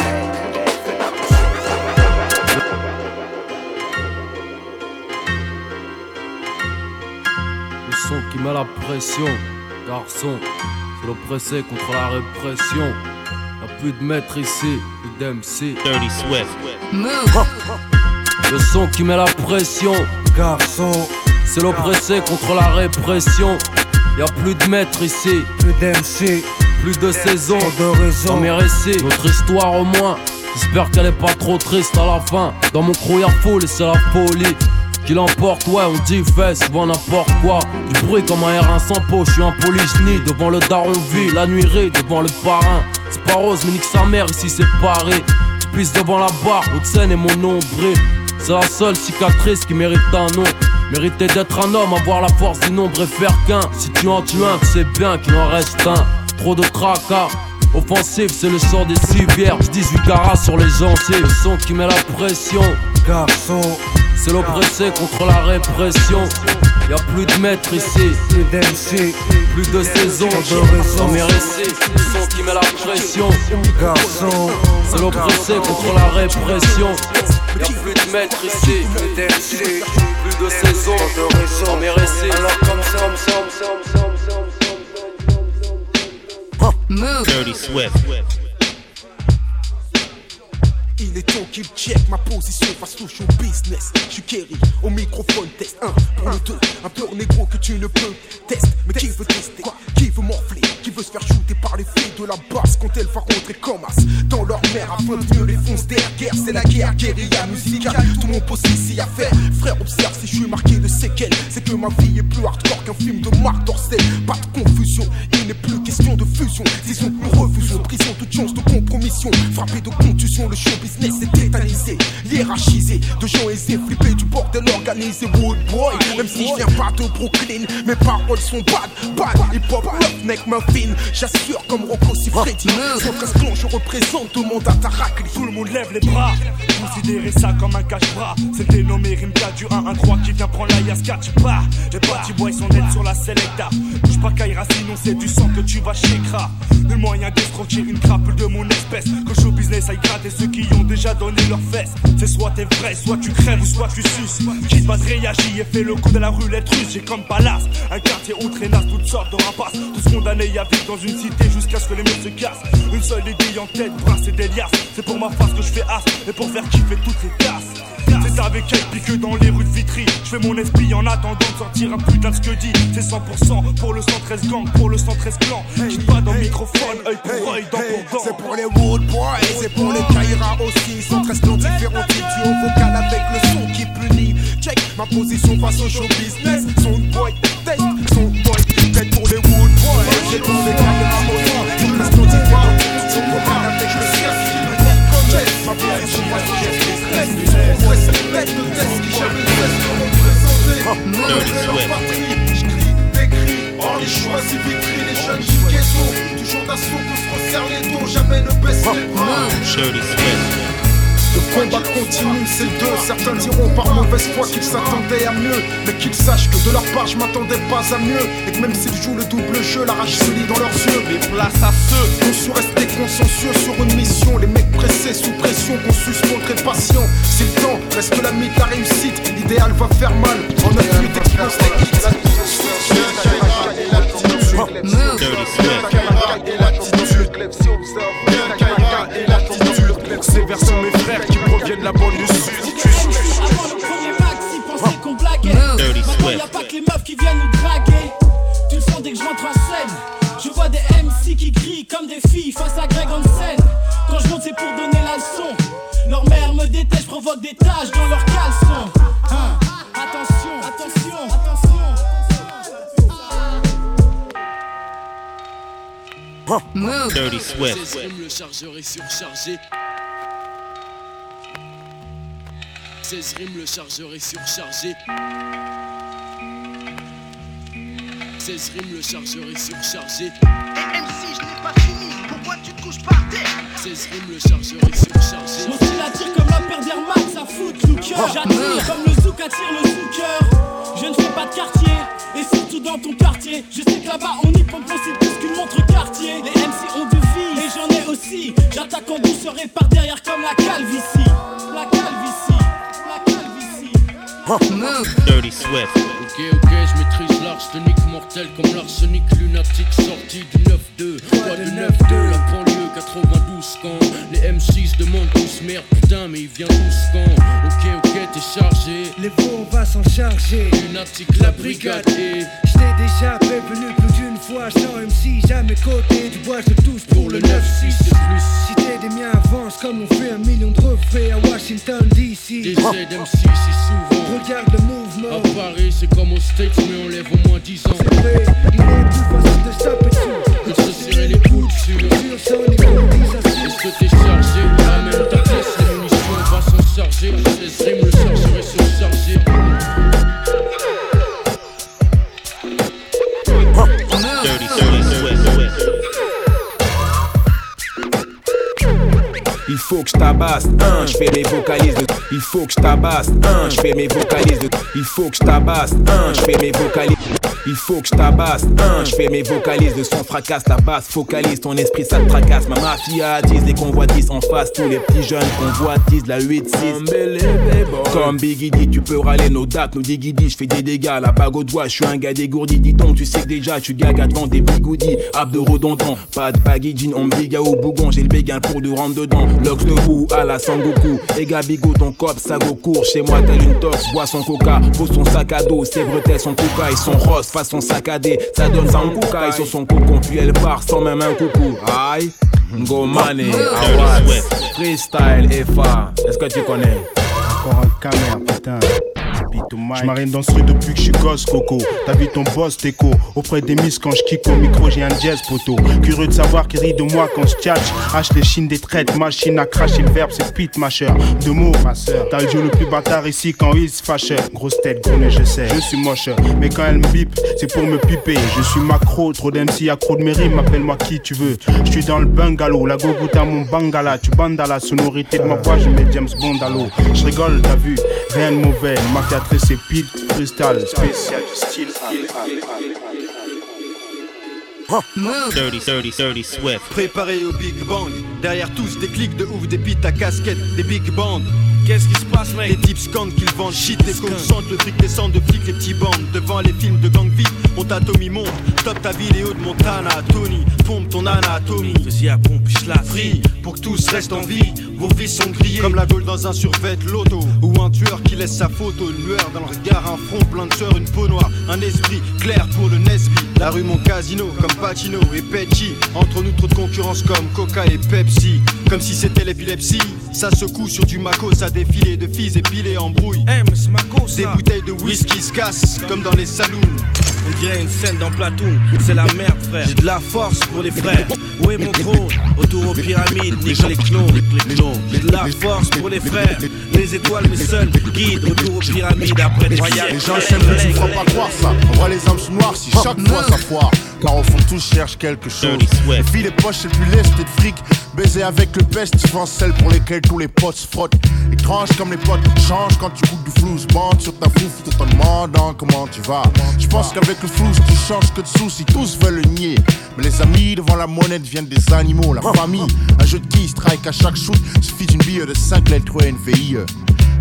qui met la pression, garçon, c'est l'oppressé contre la répression. Y'a plus de maître ici, plus d'MC. Dirty Swift. Le son qui met la pression, garçon, c'est l'oppressé contre la répression. Y'a plus de maître ici, plus d'MC, plus de saison, de raison. Dans mes récits, notre histoire au moins. J'espère qu'elle est pas trop triste à la fin. Dans mon crew y'a foule et c'est la folie. Qui l'emporte, ouais, on dit fait souvent n'importe quoi. Du bruit comme un R1 sans peau, je suis un polygynie devant le daron vie, la nuirée devant le parrain. C'est pas rose, mais nique sa mère ici c'est paré. Je pisse devant la barre, haute scène et mon nombril. C'est la seule cicatrice qui mérite un nom. Mériter d'être un homme, avoir la force du nombre et faire qu'un. Si tu en tues un, tu sais bien qu'il en reste un. Trop de tracas. Offensif, c'est le sort des civières. 18 carats sur les gencives. Le son qui met la pression. Garçon, c'est l'oppressé contre la répression. Y'a plus de maître ici, plus d'MC, plus de saison. Dans mes récits, le son qui met la pression. Garçon, c'est l'oppressé contre la répression. Y'a plus de maître ici, plus d'MC, plus de saison. Dans mes récits, alors comme ça, comme ça, comme ça, Dirty Swift. Il est temps qu'il check ma position face au show business. Je suis Kerry, au microphone, test 1 pour le 2. Un peur négro que tu ne peux tester. Mais qui veut tester? Qui veut morfler? Se faire shooter par les filles de la basse quand elle va rentrer comme as dans leur mère afin de mieux les foncer derrière C'est la guerre, guérilla musicale. Tout mon poste ici à faire. Frère, observe si je suis marqué de séquelles. C'est que ma vie est plus hardcore qu'un film de Marc Dorcel. Pas de confusion, il n'est plus question de fusion. Disons plus refusion, prison, toute chance de compromission. Frappé de contusion, le show business est tétanisé, hiérarchisé. De gens aisés, flippés du bordel organisé. Wood boy, même si je viens pas de Brooklyn, mes paroles sont bad, bad. Hip hop, neck, muffin. J'assure comme Rocco si Freddy. Sans je représente tout le monde à Tarakli. Tout le monde lève les bras. Considérez ça comme un cache-bras. C'est dénommé Rimka du 1-1-3 qui vient prendre la Yaska. Tu pars. Les petits boys sont nets sur la Selecta. Bouge pas Kaira, sinon c'est du sang que tu vas chez Kra. Nul moyen d'escroquer une crapule de mon espèce. Que show business aille gratter ceux qui ont déjà donné leurs fesses. C'est soit t'es vrai, soit tu crèves ou soit tu suces. Qui va réagir et fait le coup de la roulette russe. J'ai comme palace, un quartier où traînasse toutes sortes de rapaces. Tous condamnés à vivre dans une cité jusqu'à ce que les murs se cassent. Une seule idée en tête, bras et des liasses. C'est pour ma face que je fais as et pour faire kiffer toutes les tasses. C'est avec elle pique dans les rues de Vitry. Je fais mon esprit en attendant de sortir un putain de ce que dit. C'est 100% pour le 113 gang, pour le 113 clan. Quitte pas dans le microphone, œil pour œil, dent pour dent. C'est pour les Wood Boys, c'est pour les Kaira aussi. 113 clans différents types duo vocal avec le son qui punit. Check ma position face au show business. Son boy, test, son boy. Pour les Kaira aussi. 113 clans différents types duo vocal avec le son. Check ma position face au show business. Son boy, c'est de test qui représenter. On les jeunes du ghetto Toujours d'assaut qu'on se resserre les dos, jamais ne baisse les bras. Le combat continue, c'est le deux Certains diront par mauvaise foi qu'ils s'attendaient à mieux. Mais qu'ils sachent que de leur part je m'attendais pas à mieux. Et que même s'ils jouent le double jeu, la rage se lit dans leurs yeux. Mais place à ceux. On su rester consensueux sur une mission. Les mecs pressés sous pression, qu'on sus très patient. Si le temps reste l'ami de la réussite L'idéal va faire mal. En 9 minutes explose Dirty Swift. 16 rimes, le chargeur est surchargé. 16 rimes, le chargeur est surchargé. 16 rimes, le chargeur est surchargé. 16 rimes, le chargeur est surchargé. Mon style attire comme la paire d'Air Max à foot looker J'attire comme le zouk attire le zooker. Je ne fais pas de quartier et surtout dans ton quartier. Je sais que là-bas on y pompe aussi plus qu'une montre quartier. Les MC ont du vie et j'en ai aussi. J'attaque en douceur et par derrière comme la calvitie. La calvitie, la calvitie. Dirty Swift. Ok, ok, je maîtrise l'arsenic mortel comme l'arsenic lunatique sorti du 9-2. Quoi de 9-2, la 92 quand les M6 demandent tous merde, putain, mais il vient tous quand Ok, ok, t'es chargé. Les veaux, on va s'en charger. Lunatique, la brigade et. Je t'ai déjà prévenu plus d'une fois, sans MC, jamais côté du bois, je touche pour le 9-6 de plus. Si t'es des miens avance comme on fait un million de refraits à Washington DC. Des ZM6 si souvent. Regarde le mouvement. À Paris, c'est comme aux States, mais on lève au moins 10 ans. C'est vrai, il est plus facile de se taper dessus. Est-ce que t'es chargé va s'en charger. 16 rimes, le chargeur faut que je tabasse, un, je fais mes vocalises de Il faut que je tabasse, un, je fais mes vocalises de Il faut que je tabasse, un, je fais mes vocalises il faut que je tabasse, un, je fais mes vocalises de son fracasse, la basse. Focalise, ton esprit ça te tracasse, ma mafia attise les convoitises en face, tous les petits jeunes convoitisent la 8-6. Comme Biggie dit, tu peux râler nos dates, nos digidis, je fais des dégâts, la bague au doigt, je suis un gars dégourdi, dis donc, tu sais que déjà, tu gaga devant des bigoudis, abs de redondant, pas de baggy jean, on biga au bougon, j'ai le béguin pour de rentrer dedans, bout à la Sangoku, et Gabigo, ton cop, ça go court, chez moi tel une tox, bois son coca, pose son sac à dos, ses bretelles, son coca et son rose, façon saccadée, ça donne ça en coca, sur son cocon, puis elle part sans même un coucou, aïe. Go money, Awas, freestyle, FA, est-ce que tu connais? Encore un caméra, putain. Je marine dans ce truc depuis que je suis gosse, Coco. T'as vu ton boss, Teco. Auprès des miss, quand je kick au micro, j'ai un jazz, poteau. Curieux de savoir qui rit de moi quand je tchatch. Hache les chines des traites, machine à cracher le verbe, c'est pit, ma chère. Deux mots, ma. T'as le jeu le plus bâtard ici quand il se fâche. Grosse tête, nez, je sais. Je suis moche, mais quand elle me bip, c'est pour me piper. Je suis macro, trop d'MC, accro de mes rimes, appelle-moi qui tu veux. Je suis dans le bungalow, la à mon bangala. Tu bandes à la sonorité de ma voix, je mets James Bond à. Je rigole, t'as vu, rien de mauvais. Ma théâtresse, c'est pit, freestyle, spécial du style. Dirty, dirty, dirty Swift. Préparé au Big Bang. Derrière tous des clics de ouf, des beats à casquette, des big bands. Qu'est-ce qui se passe, mec Les types scandent qu'ils vendent shit, les concentrent, le fric descend de flics, les petits bandes. Devant les films de gang vite, on t'atomie monte. Top ta vidéo de Montana, Tony. Pompe ton anatomie. Vas-y à pompe, je la free. Pour que tous restent en vie, vos vies sont grillées. Comme la gaule dans un survêt loto. Ou un tueur qui laisse sa photo, une lueur dans le regard, un front plein de sueur, une peau noire. Un esprit clair pour le Nesby. La rue, mon casino, comme Pacino et Petty. Entre nous, trop de concurrence comme Coca et Pepsi. Comme si c'était l'épilepsie. Ça secoue sur du Mako, ça défilé de filles épilées en brouille. Des bouteilles de whisky se cassent, comme dans les saloons. On dirait une scène dans Platoon, c'est la merde frère. J'ai de la force pour les frères. Où est mon trône? Autour aux pyramides, nique les clones. J'ai de la force pour les frères. Les étoiles, mes seuls guides. Autour aux pyramides, après des Les gens s'aiment, mais tu ne feras pas croire ça. On voit les âmes noires si chaque fois ça foire. Car au fond, tous cherchent quelque chose. Les filles, les poches, c'est plus lest et de fric. Baiser avec le best, souvent celles pour lesquelles tous les potes frottent. Étrange comme les potes changent quand tu goûtes du flou. Bande sur ta fouf tout en demandant comment tu vas. Je pense qu'avec le flou, tu changes que de soucis. Tous veulent le nier. Mais les amis devant la monnaie deviennent des animaux. La famille, un jeu de qui strike à chaque shoot. Suffit d'une bille de 5 lettres NVIE.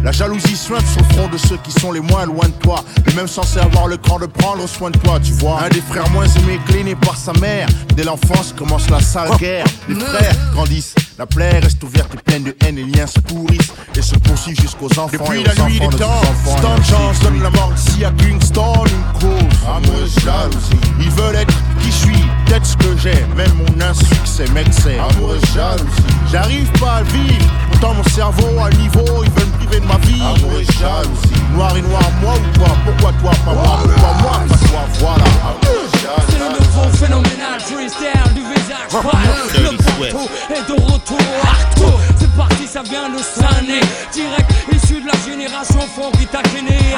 La jalousie sointe sur le front de ceux qui sont les moins loin de toi. Les mêmes censés avoir le cran de prendre soin de toi, tu vois. Un des frères moins aimés, cléné par sa mère. Dès l'enfance commence la sale guerre. Les frères grandissent. La plaie reste ouverte et pleine de haine, les liens se pourrissent et se poursuivent jusqu'aux enfants. Depuis et la nuit des enfants de temps, Stan Chance donne la mort ici à Kingston une cause. Amoureuse jalousie. Ils veulent être qui je suis, peut-être ce que j'ai, même mon insuccès, mec, c'est amoureuse jalousie. J'arrive pas à le vivre, pourtant mon cerveau à niveau, ils veulent me priver de ma vie. Amoureuse jalousie. Noir et noir, moi ou toi Pourquoi toi, pas moi? Pourquoi moi, pas toi? Voilà. Amoureuse C'est le nouveau phénoménal freestyle du visage Le bateau est de retour Hardcore parti, ça vient de Sané Direct issu de la génération Fonky Takene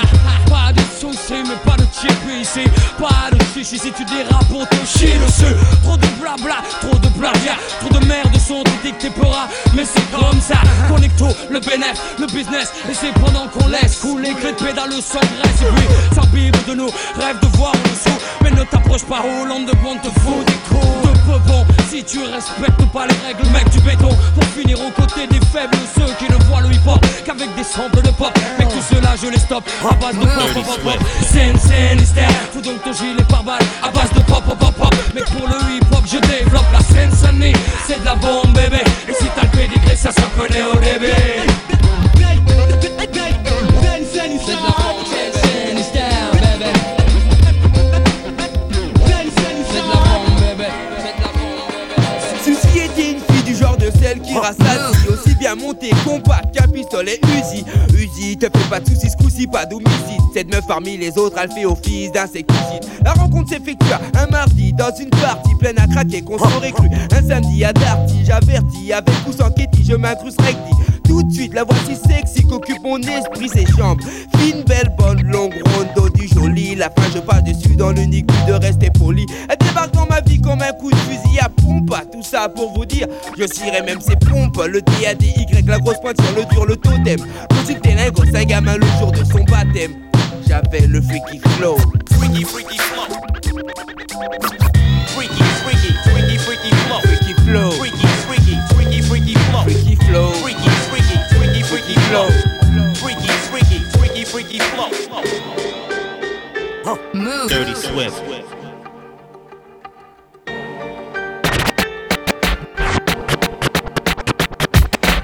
Pas de soucis mais pas de chip ici. Pas de chichi si tu dérapes pour te chier dessus. Trop de blabla, trop de plagiat Trop de merde sont dictés peuras Mais c'est comme ça. Connecto, le bénéf, le business. Et c'est pendant qu'on laisse couler que de pédale le sang graisse. Et puis ça vibre de nous, rêve de voir en dessous Mais ne t'approche pas. Hollande de bon te fout des coups. De peu bon Si tu respectes pas les règles mec du béton. Pour finir aux côtés des faibles Ceux qui ne voient le hip hop qu'avec des samples de pop. Mais tout cela je les stoppe à base de pop pop pop Scène, donc ton gilet par balle à base de pop pop pop pop. Mais pour le hip hop je développe la scène Sunny C'est de la bombe bébé. Et si t'as le pédigré ça se connaît au début bien montée, compact qu'un pistolet Uzi. Uzi, te fais pas de soucis, ce pas d'homicide Cette meuf parmi les autres, elle fait office d'insecticide La rencontre s'effectua un mardi dans une partie pleine à craquer qu'on s'aurait cru. Un samedi à Darty, j'avertis, avec ou sans Ketty, je m'incruste recti tout de suite, la voici sexy qu'occupe mon esprit, ses jambes. Fine, belle, bonne, longue, ronde, La fin, je passe dessus dans l'unique but de rester poli. Elle débarque dans ma vie comme un coup de fusil à pompe. Tout ça pour vous dire, je cirerai même ses pompes. Le D, A, D, Y, la grosse pointe sur le dur, le totem. Musique des lingots, un gamin le jour de son baptême. J'avais le freaky flow. Freaky, freaky flow. Freaky, freaky, freaky, freaky flow. Freaky flow. Freaky, freaky, freaky, freaky flow. Freaky flow. Freaky, freaky, freaky, freaky flow. Freaky, freaky, freaky, freaky flow. Move. Dirty Swift.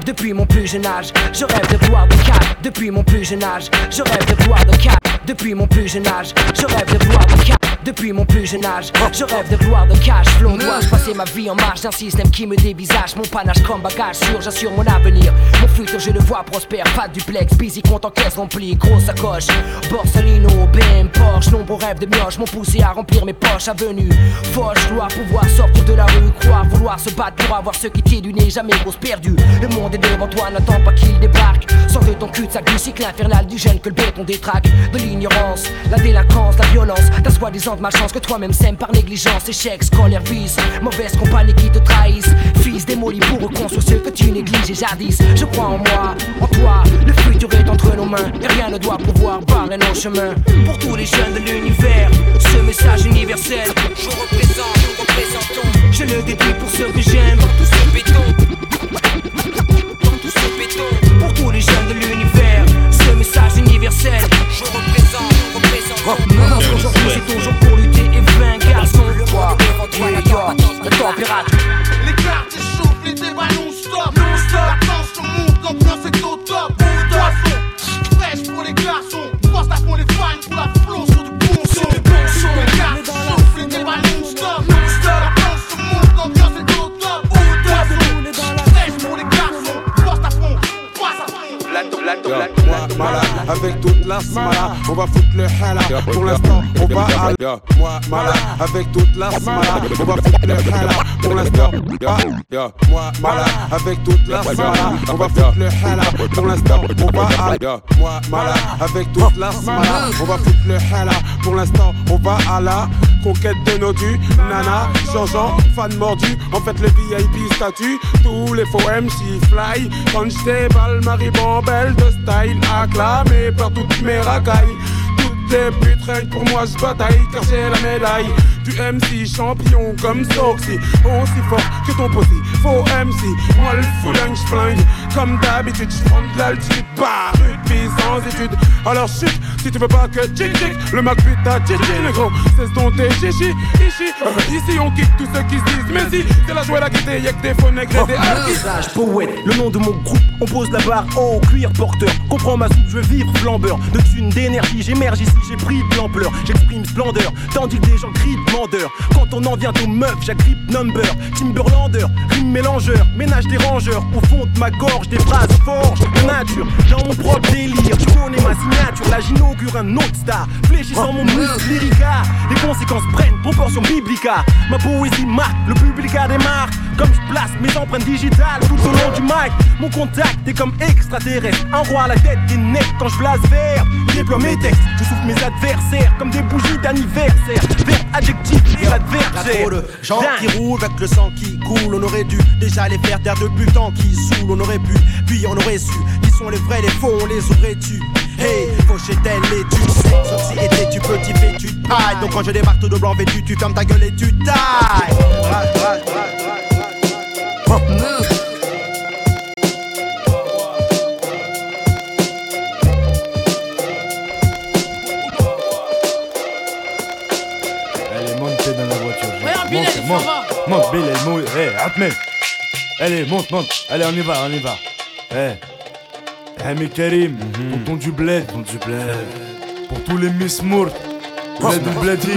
Depuis mon plus jeune âge, je rêve de boire de cap. Depuis mon plus jeune âge, je rêve de boire de cap. Depuis mon plus jeune âge, je rêve de boire de cap. Depuis mon plus jeune âge, je rêve de boire de cash. Flow, dois-je passer ma vie en marge d'un système qui me dévisage Mon panache comme bagage sûr, j'assure mon avenir. Mon futur, je le vois prospère. Pas de duplex, busy, compte en caisse remplie. Grosse sacoche, Borsalino, BM, Porsche. Nombreux rêves de mioche m'ont poussé à remplir mes poches. Avenue, Foch, dois pouvoir sortir de la rue. Croire, vouloir se battre pour avoir ce qui t'est du nez. Jamais grosse perdue. Le monde est devant toi, n'attends pas qu'il débarque. Sors de ton cul de sac du cycle infernal du gène que le béton détraque. De l'ignorance, la délinquance, la violence. Ta soi-disant de malchance que toi-même sème par négligence. Échec, scolaire, vice. Mauvaise compagnie qui te trahissent. Fils démoli pour reconstruire ce que tu négliges et jadis. Je crois en moi, en toi. Le futur est entre nos mains. Et rien ne doit pouvoir barrer nos chemins. Pour tous les jeunes de l'univers, ce message universel. Je représente, nous représentons. Je le dédie pour ceux que j'aime. Tout ce béton. Dans tout ce béton. Pour tous les jeunes de l'univers, universel. Je représente, non, aujourd'hui c'est toujours pour lutter et vaincre, garçon. Toi, le température. Les quartiers chauffent, les débats non-stop. Non-stop. La tension monte, l'ambiance est au top. Poisson, fraîche pour les garçons. Poste fond les fans pour la flow sur du bon son. Les quartiers chauffent, les débats non-stop. Moi, malade, avec toute la smala, on va foutre le hala. Pour l'instant, on va à la. Moi, malade, avec toute la smala, on va foutre le hala. Pour l'instant. Moi, malade, avec toute la smala, on va foutre le hala. Pour l'instant, on va à la. Moi, malade, avec toute la smala, on va foutre le hala. Pour l'instant, on va à la conquête de nos dus. Nana, changeant, fan mordu. En fait, le VIP statut, tous les faux MC fly. Quand j'étais balle, Marie Bambelle de style acclamé par toutes mes racailles. Toutes les putes pour moi je bataille car j'ai la médaille du MC champion comme Soxy. Aussi fort que ton posé, faux MC Moi le fouling j'flingue comme d'habitude J'prends de l'altitude, bah rugby sans étude Alors chut, si tu veux pas que tchic tchic Le Mac pute à tchichi le gros Cesse donc tes chichi, ici Ici on kick tous ceux qui se disent Mais si, c'est la joie la gaieté, y'a que des faux nègres et des harkis Visage, poète, le nom de mon groupe, on pose la barre en cuir porteur. Comprends ma soupe, je veux vivre flambeur. De thunes, d'énergie, j'émerge ici, j'ai pris de l'ampleur. J'exprime splendeur, tandis que des gens crient demandeur. Quand on en vient aux meufs, j'agrippe number. Timberlander, rime mélangeur, ménage des rangeurs. Au fond de ma gorge, des phrases forges de nature dans mon propre délire. Tu connais ma signature, là j'inaugure un autre star. Fléchissant mon muscle lyrica, les conséquences prennent proportion biblica. Ma poésie marque, le public a des marques. Comme je place mes empreintes digitales tout au long du mic. Mon contact est comme extraterrestre. Un roi à la tête des necks quand je blase vert. Déploie mes textes, je souffle mes adversaires comme des bougies d'anniversaire. Verbe adjectif et Y'a l'adversaire. trop de gens qui roulent avec le sang qui coule. On aurait dû déjà les faire taire le temps qui saoule. On aurait pu, puis on aurait su. Qui sont les vrais, les faux, on les aurait tu. Hey, fauché tel et tu sais. Sauf si était tu petit fait, tu tailles. Donc quand je débarque tout de blanc vêtu, tu fermes ta gueule et tu tailles. Monte, monte, Bilal, monte. Hé, Atmen. Allez, monte, monte. Allez, on y va, on y va. Hé. Hami Karim, pour ton du bled. Ton du bled. Pour tous les Miss Mourt. Bled ou Bledi.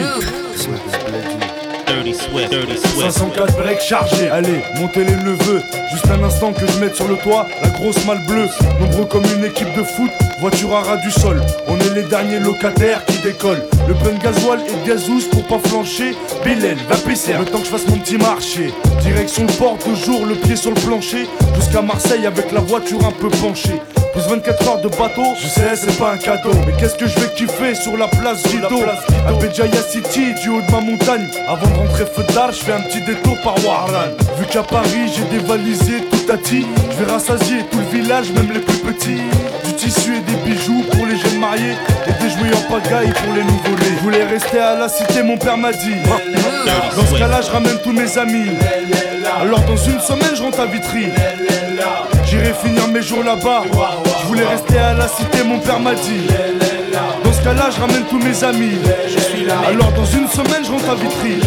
Dirty Swift, Dirty Swift. 504 breaks chargés. Allez, montez les neveux. Juste un instant que je mette sur le toit la grosse malle bleue. Nombreux comme une équipe de foot, voiture à ras du sol. On est les derniers locataires qui décollent. Le plein de gasoil et de gazous pour pas flancher. Bilal, va pisser. Le temps que je fasse mon petit marché. Direction le port, toujours le pied sur le plancher. Jusqu'à Marseille avec la voiture un peu penchée. Plus 24 heures de bateau, je sais c'est pas un cadeau Mais qu'est-ce que je vais kiffer sur la place Guido? À Béjaïa City, du haut de ma montagne Avant de rentrer feu d'art, je fais un petit détour par Warlan Vu qu'à Paris j'ai dévalisé tout à ti Je vais rassasier tout le village, même les plus petits Du tissu et des bijoux pour les jeunes mariés Et des jouets en pagaille pour les nouveau-nés Je voulais rester à la cité, mon père m'a dit Dans ce cas-là, je ramène tous mes amis Alors dans une semaine, je rentre à Vitry J'irai finir mes jours là-bas. Je voulais rester à la cité, mon père m'a dit. Dans ce cas-là, je ramène tous mes amis. Alors dans une semaine, je rentre à Vitry.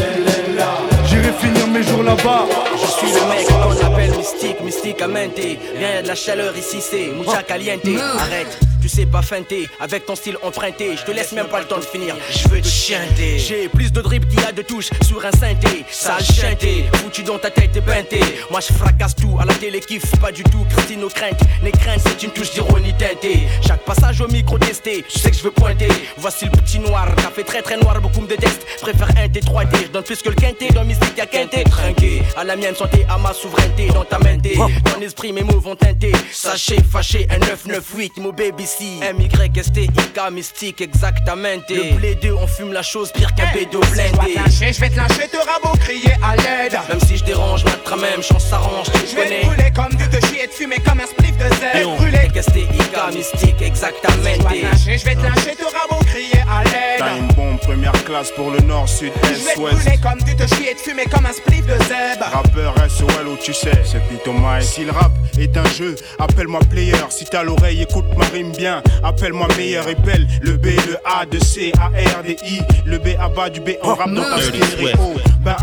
J'irai finir mes jours là-bas. Je suis le mec qu'on appelle mystique, mysticamente. Rien de la chaleur ici, c'est mucha caliente. Arrête. Sais pas feinter, avec ton style emprunté, je te laisse même pas le temps de finir. Je veux te chanter. J'ai plus de drip qu'il y a de touches sur un synthé. Sale chanté, foutu dans ta tête et peinté. Moi je fracasse tout, à la télé kiffe pas du tout. Christine nos craintes, les craintes c'est une touche d'ironie teintée. Chaque passage au micro testé, je sais que je veux pointer. Voici le petit noir, café très très noir, beaucoup me détestent. Préfère un T3T, je donne plus que le quinté. Dans mystique y'a quinté, trinqué. À la mienne santé, à ma souveraineté, dans ta mente. Dans l'esprit, mes mots vont teinter. Sachez, fâché, un 998, mon baby si. M-Y-S-T-I-K, mystique, exactamente. Le blé 2, on fume la chose pire qu'un bédo blindé. Je vais te lyncher, te rabot, crier à l'aide. Même si je dérange, notre même chance s'arrange, tu Je vais brûler comme du te chier, te fumer comme un spliff de zèle. Brûler. S-T-I-K, mystique, exactamente. Je vais te lyncher, te rabot, crier à l'aide. Time bomb, première classe pour le nord, sud, Je vais est, te ouest. brûler comme du te chier, te fumer comme un spliff de zèbre. Rappeur SOL où tu sais, c'est Pito Mike. Si le rap est un jeu, appelle-moi player. Si t'as l'oreille, écoute ma rime bien. Appelle-moi meilleur et belle. Le B, le A, de C, A, R, D, I. Le B à bas du B en rap dans ta stéréo. Ben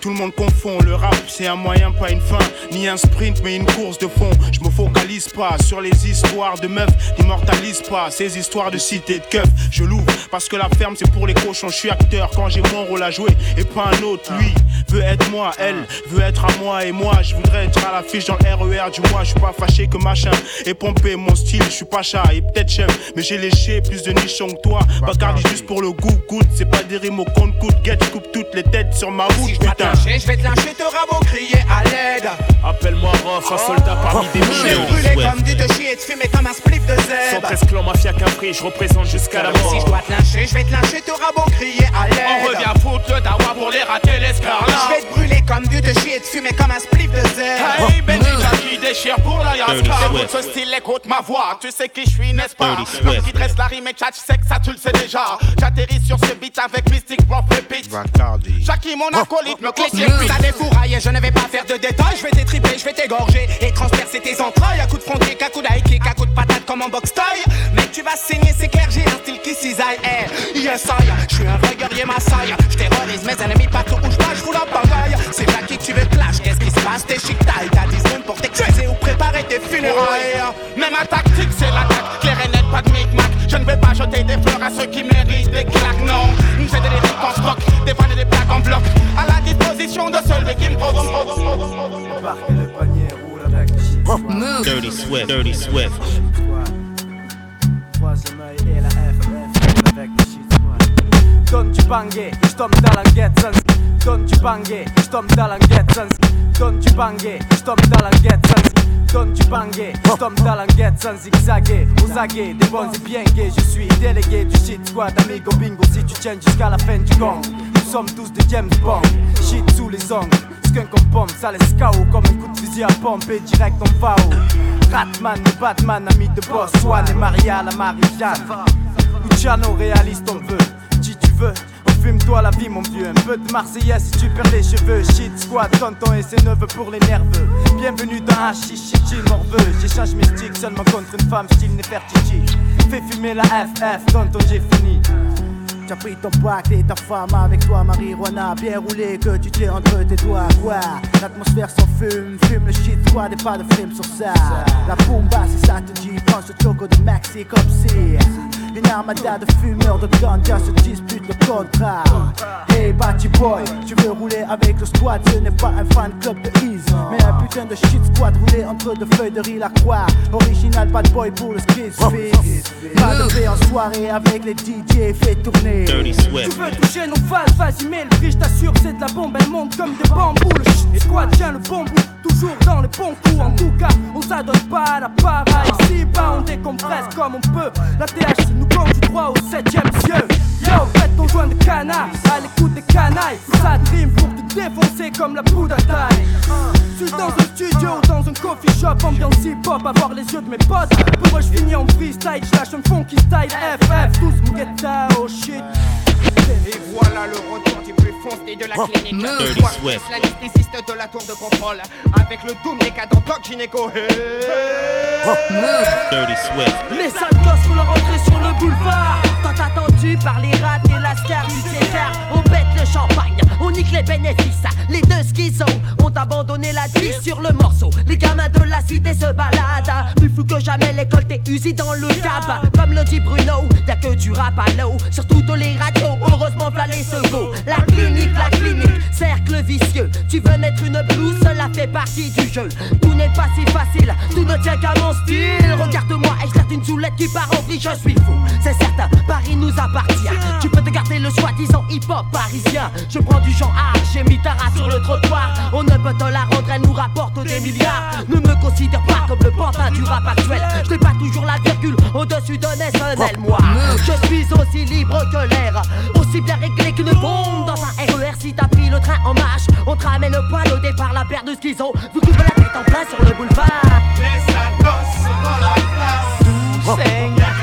tout le monde confond. Le rap, c'est un moyen, pas une fin. Ni un sprint, mais une course de fond. Je me focalise pas sur les histoires de meufs. N'immortalise pas ces histoires de cité de keuf. Je l'ouvre parce que la ferme, c'est pour les cochons. Je suis acteur quand j'ai mon rôle à jouer et pas un autre. Lui veut être moi, elle veut être à moi et moi. Je voudrais être à l'affiche dans le RER du mois. Je suis pas fâché que machin et pompé mon style. Je suis pas chat et peut-être chef, mais j'ai léché plus de nichons que toi. Bacardi juste pour le goût, goûte. C'est pas des rimes au compte coûte. Get, coupe toutes les têtes sur ma route, Si je dois te putain. lyncher, je vais te lyncher, te rabot, crier à l'aide. Appelle-moi Rof, un soldat parmi des Je vais te milliers. brûler comme du te chier, te fumer comme un spliff de zèbre. 113 clans mafia Capri, je représente jusqu'à la mort. Si je dois te lyncher, je vais te lyncher, te rabot, crier à l'aide. On revient foutre le dawa pour les rater l'escarlat. Je vais te brûler comme du te chier, te fumer comme un spliff de zèbre. Hey, Benita qui déchire pour la Yaska. Écoute ce style, écoute ma voix, tu sais qui je suis, n'est-ce pas? L'homme qui dresse la rime et chat, tu sais que ça tu le sais déjà J'atterris sur ce beat avec Mystic Prof Repeat Bacardi. Jackie mon acolyte me Je ne vais pas faire de détails, je vais t'étriper, je vais t'égorger Et transpercer tes entrailles. À coups de front kick, à coups d'high kick, à coups de patate comme en box taille. Mec tu vas saigner, c'est clair, j'ai un style qui cisaille. Eh, yes I, je suis un vrai guerrier Maasai Je terrorise mes ennemis partout où je passe, je fous la bagaille. C'est Jackie que tu veux clash, qu'est-ce qui se passe? T'es chic taille, t'as 10 secondes pour t'excuser ou préparer tes funérailles. Mais ma tactique Avec le shit squad. Donne du bangé, j'tombe dans la guette sans Donne du bangé, j'tombe dans la guette sans Donne du bangé, j'tombe dans la guette sans Donne du bangé, j'tombe dans guette sans zigzaguer. Aux aguets, des bons et bien gays. Je suis délégué du shit squad. Amigo bingo si tu tiens jusqu'à la fin du gang Nous sommes tous des James Bond Shit sous les ongles. Skunk en pompe, ça laisse KO Comme un coup de fusil à pompe et direct on va où Ratman, le Batman, ami de boss. Swan et Maria, la Marie-Jeanne Luciano, réaliste on veut. Si tu veux, fume-toi la vie mon vieux. Un peu de Marseillaise si tu perds les cheveux. Shit squad, tonton et ses neveux pour les nerveux. Bienvenue dans un chichi morveux J'échange mes seulement contre une femme style Nefertiti. Fais fumer la FF, tonton j'ai fini Tu as pris ton pack et ta femme avec toi, marijuana bien roulé que tu tiens entre tes doigts. Quoi L'atmosphère s'en fume, fume le shit, quoi, des pas de film sur ça. La bomba, si ça te dit, prends ce choco de Maxi comme si une armada de fumeurs de ganja se dispute le contrat. Hey, Batty Boy, tu veux rouler avec le squad, ce n'est pas un fan club de Ease, mais un putain de shit squad roulé entre deux feuilles de riz la croix. Original bad boy pour le skid fix. Pas de en soirée avec les DJ, fait tourner. Dirty Tu veux toucher nos phases, vas-y mets le prix, je t'assure c'est de la bombe, elle monte comme des bambous. Le squad tient le bon bout, toujours dans les bons coups. En tout cas, on s'adonne pas à la para Ici bas on décompresse comme on peut La THC nous compte du droit au septième cieux Yo, faites ton joint de canard, à l'écoute des canailles. Ça dream pour te défoncer comme la poudre à taille. Je suis dans un studio, dans un coffee shop Ambiance hip-hop, avoir les yeux de mes potes. Pour eux je finis en freestyle, je lâche un funky style FF, tous mon get oh shit Et voilà le retour du plus foncé de la clinique. Dirty Swift. l'anesthésiste de la tour de contrôle. Avec le doom décadent Doc Gynéco. Dirty Swift. Les sales gosses font leur entrée sur le boulevard Tant attendu par les rats et lascar du César On pète le champagne, on nique les bénéfices Les deux schizos ont abandonné la vie sur le morceau. Les gamins de la cité se baladent. Plus fou que jamais l'école t'es usée dans le cab Comme le dit Bruno, y'a que du rap à l'eau. Sur toutes les radios, heureusement v'là les secours. La clinique, la clinique, cercle vicieux. Tu veux mettre une blouse, cela fait partie du jeu. Tout n'est pas si facile, tout ne tient qu'à mon style. Regarde-moi, je une soulette qui part en vrille, je suis fou. C'est certain, Paris nous appartient. Tu peux te garder le soi-disant hip-hop parisien. Je prends du genre art, j'ai mis ta race sur le trottoir. On ne peut te la rendre, elle nous rapporte des milliards. Ne me considère pas comme le pantin du rap actuel. Je n'ai pas toujours la virgule au-dessus de Nessonel Moi, je suis aussi libre que l'air Aussi bien réglé qu'une bombe. Dans un RER Si t'as pris le train en marche On te ramène le poil au départ, la paire de schizo. Vous coupez la tête en plein sur le boulevard. Les sales gosses sont dans la place.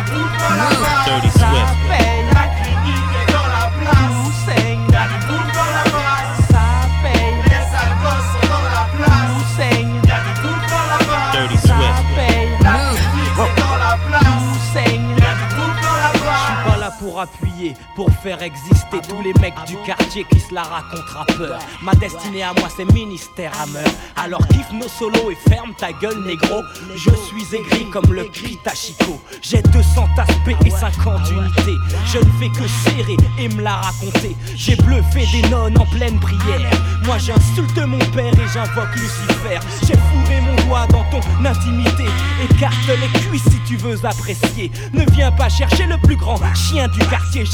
Pour faire exister tous les mecs du quartier qui se la racontent rappeur. Ma destinée à moi c'est ministère à meurtre. Alors kiffe nos solos et ferme ta gueule négro. Je suis aigri comme le cri Tachiko. J'ai 200 aspects et 50 unités. Je ne fais que serrer et me la raconter. J'ai bluffé des nonnes en pleine prière. Moi j'insulte mon père et j'invoque Lucifer. J'ai fourré mon doigt dans ton intimité. Écarte les cuisses si tu veux apprécier. Ne viens pas chercher le plus grand chien du quartier.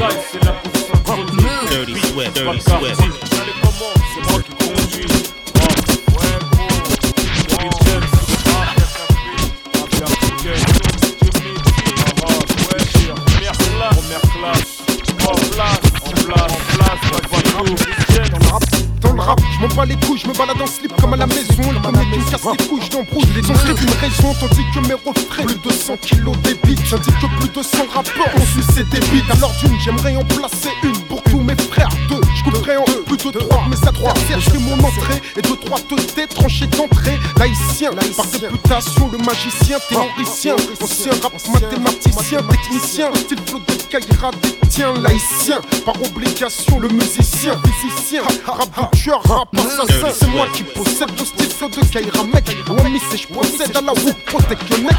Dirty Swift. Dirty Swift. Dans je m'en bats les couilles, je me balade en slip comme à la maison. Le premier qui me casse les couilles, je. Son slip une raison, tandis que mes refrains, plus de 100 kilos d'ébites. J'indique que plus de 100 rappeurs ont sucé des bites. Alors d'une, j'aimerais en placer une pour tous mes frères. Deux, je couperai en eux plus deux, trois de mes adversaires. Je fais mon entrée et deux, trois te têtes tranchées d'entrée. Laïcien, par réputation, le magicien, théoricien, ancien rap mathématicien, technicien, style flow de Kaira détient laïcien, par obligation, le musicien, physicien, rap tueur, rap assassin. C'est moi qui possède le style flow de Kaira, mec. Wami, c'est je procède à la roue, protect le net.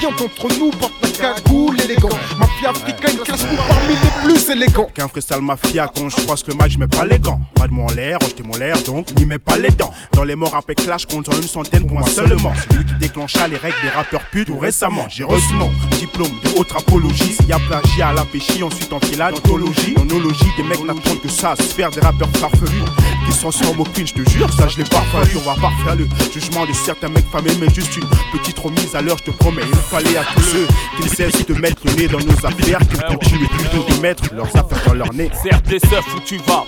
D'entre nous porte la cagoule élégant. Mafia africaine, classe-nous parmi les plus élégants? Qu'un freestyle mafia, quand je croise le match, mets pas les gants. Pas de mon l'air, rejetez mon l'air, donc n'y mets pas les dents. Dans les morts, après clash, compte une centaine pour moi seulement. Celui qui déclencha les règles des rappeurs putes tout récemment. J'ai reçu mon diplôme de haute apologie. Y a plagiat à la péchi, ensuite en filade, ontologie. Onologie, des mecs n'attendent que ça, se faire des rappeurs farfelus. Qui s'en sortent aucune, je te jure, ça je l'ai pas fallu. On va pas faire le jugement de certains mecs famés, mais juste une petite remise à l'heure, je te promets. Il fallait à tous ceux qui cessent de mettre le nez dans nos affaires, qui continuent plutôt de mettre leurs affaires dans leur nez. Certes, les où tu vas.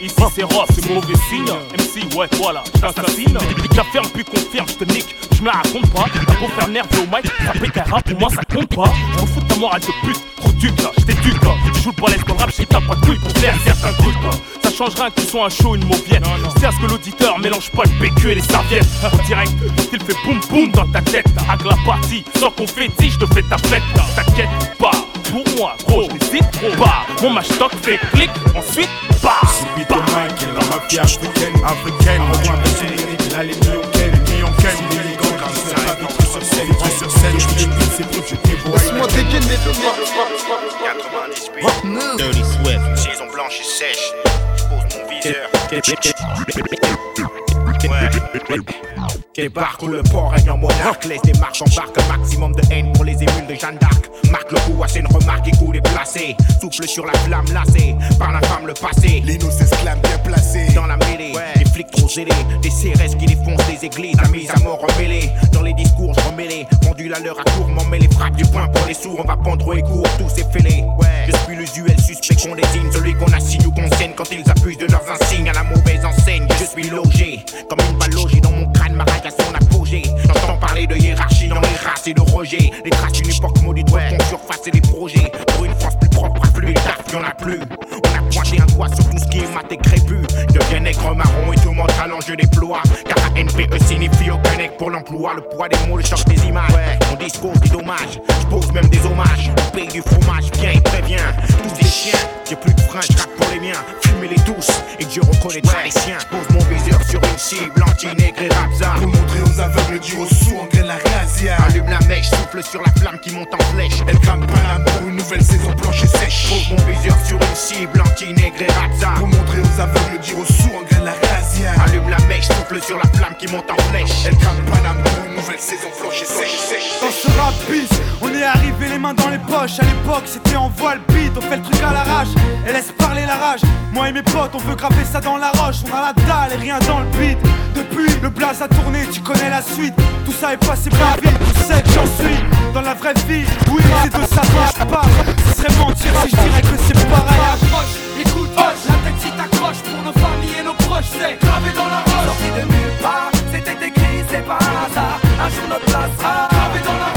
Ici c'est rough, c'est mauvais signe. MC, ouais, voilà, je t'assassine. J'affirme puis confirme, je te nique, je me la raconte pas. T'as beau faire nerveux au mic, ça un rap, pour moi ça compte pas. Je m'en fous de ta morale de pute, trop duc là, je t'éduque là. Tu joues le balèze le rap, j'ai t'as pas de couilles pour faire certains trucs là. Ça change rien que tu sois un show, une mauviette. C'est à ce que l'auditeur mélange pas le PQ et les serviettes. En direct, il fait boum boum dans ta tête. Avec la partie, sans confetti, je te fais ta fête. T'inquiète pas, pour moi, gros, je n'hésite pas. Mon match fait clic, ensuite, bah. Mic, et la mafia africaine, africaine, la les les les je sais pas vite sur scène, sur scène, je suis plus, c'est plus, je dévoile. Laisse-moi dégainer le 98. Dirty Swift. Saison blanche et sèche. Je pose mon viseur. Ouais. Débarque où le port règne en monarque Laisse des marches en barque, un maximum de haine pour les émules de Jeanne d'Arc Marque le coup, assez une remarque et coup déplacé Souffle sur la flamme lassée, par la des Des CRS qui défoncent les églises, la mise à mort remêlée Dans les discours, je remêlés, pendule à l'heure à court M'en met les frappes du poing pour les sourds. On va pendre et court, tous ces fêlés Je suis l'usuel suspect qu'on désigne Celui qu'on assigne ou qu'on saigne. Quand ils abusent de leurs insignes À la mauvaise enseigne, je suis logé. Comme une balle logée dans mon crâne, ma rage à son apogée. J'entends parler de hiérarchie dans les races et de rejet Les traces d'une époque maudite ouais. surface et les projets. Pour une France plus propre, plus taf, y'en a plus. On a pointé un doigt sur tout ce qui est mat et crépu nègre marron et tout mon talent je déploie Car ANPE signifie aucun nec pour l'emploi. Le poids des mots, le choc des images. On dispose des dommages, je pose même des hommages. Au pays du fromage, viens et préviens. Tous des chiens, j'ai plus de frein, je pour les miens Fumez-les tous et Dieu reconnaîtra les siens. Pose mon viseur sur une cible anti-nègre et rapza Pour montrer aux aveugles, dire aux sourds, en la razzia Allume la mèche, souffle sur la flamme qui monte en flèche. Elle crame pas pour une nouvelle saison blanche et sèche. Pose mon viseur sur une cible anti-nègre et rapza Pour montrer aux aveugles, dire aux sourds, en la Allume la mèche, souffle sur la flamme qui monte en flèche Elle crame pour une nouvelle saison blanche et sèche Dans ce rap bis, on est arrivé les mains dans les poches. À l'époque, c'était en voile beat, on fait le truc à l'arrache et laisse parler la rage. Moi et mes potes, on veut graver ça dans la roche. On a la dalle et rien dans le beat. Depuis, le blaze a tourné, tu connais la suite. Tout ça est passé bien vite, tu sais que j'en suis dans la vraie vie. Oui, c'est de ça dont je parle. Ce serait mentir si je dirais que c'est pareil roche, c'est gravé dans la roche. Sorti de nulle part, c'était écrit, c'est pas hasard. Un jour notre place sera gravée dans la roche.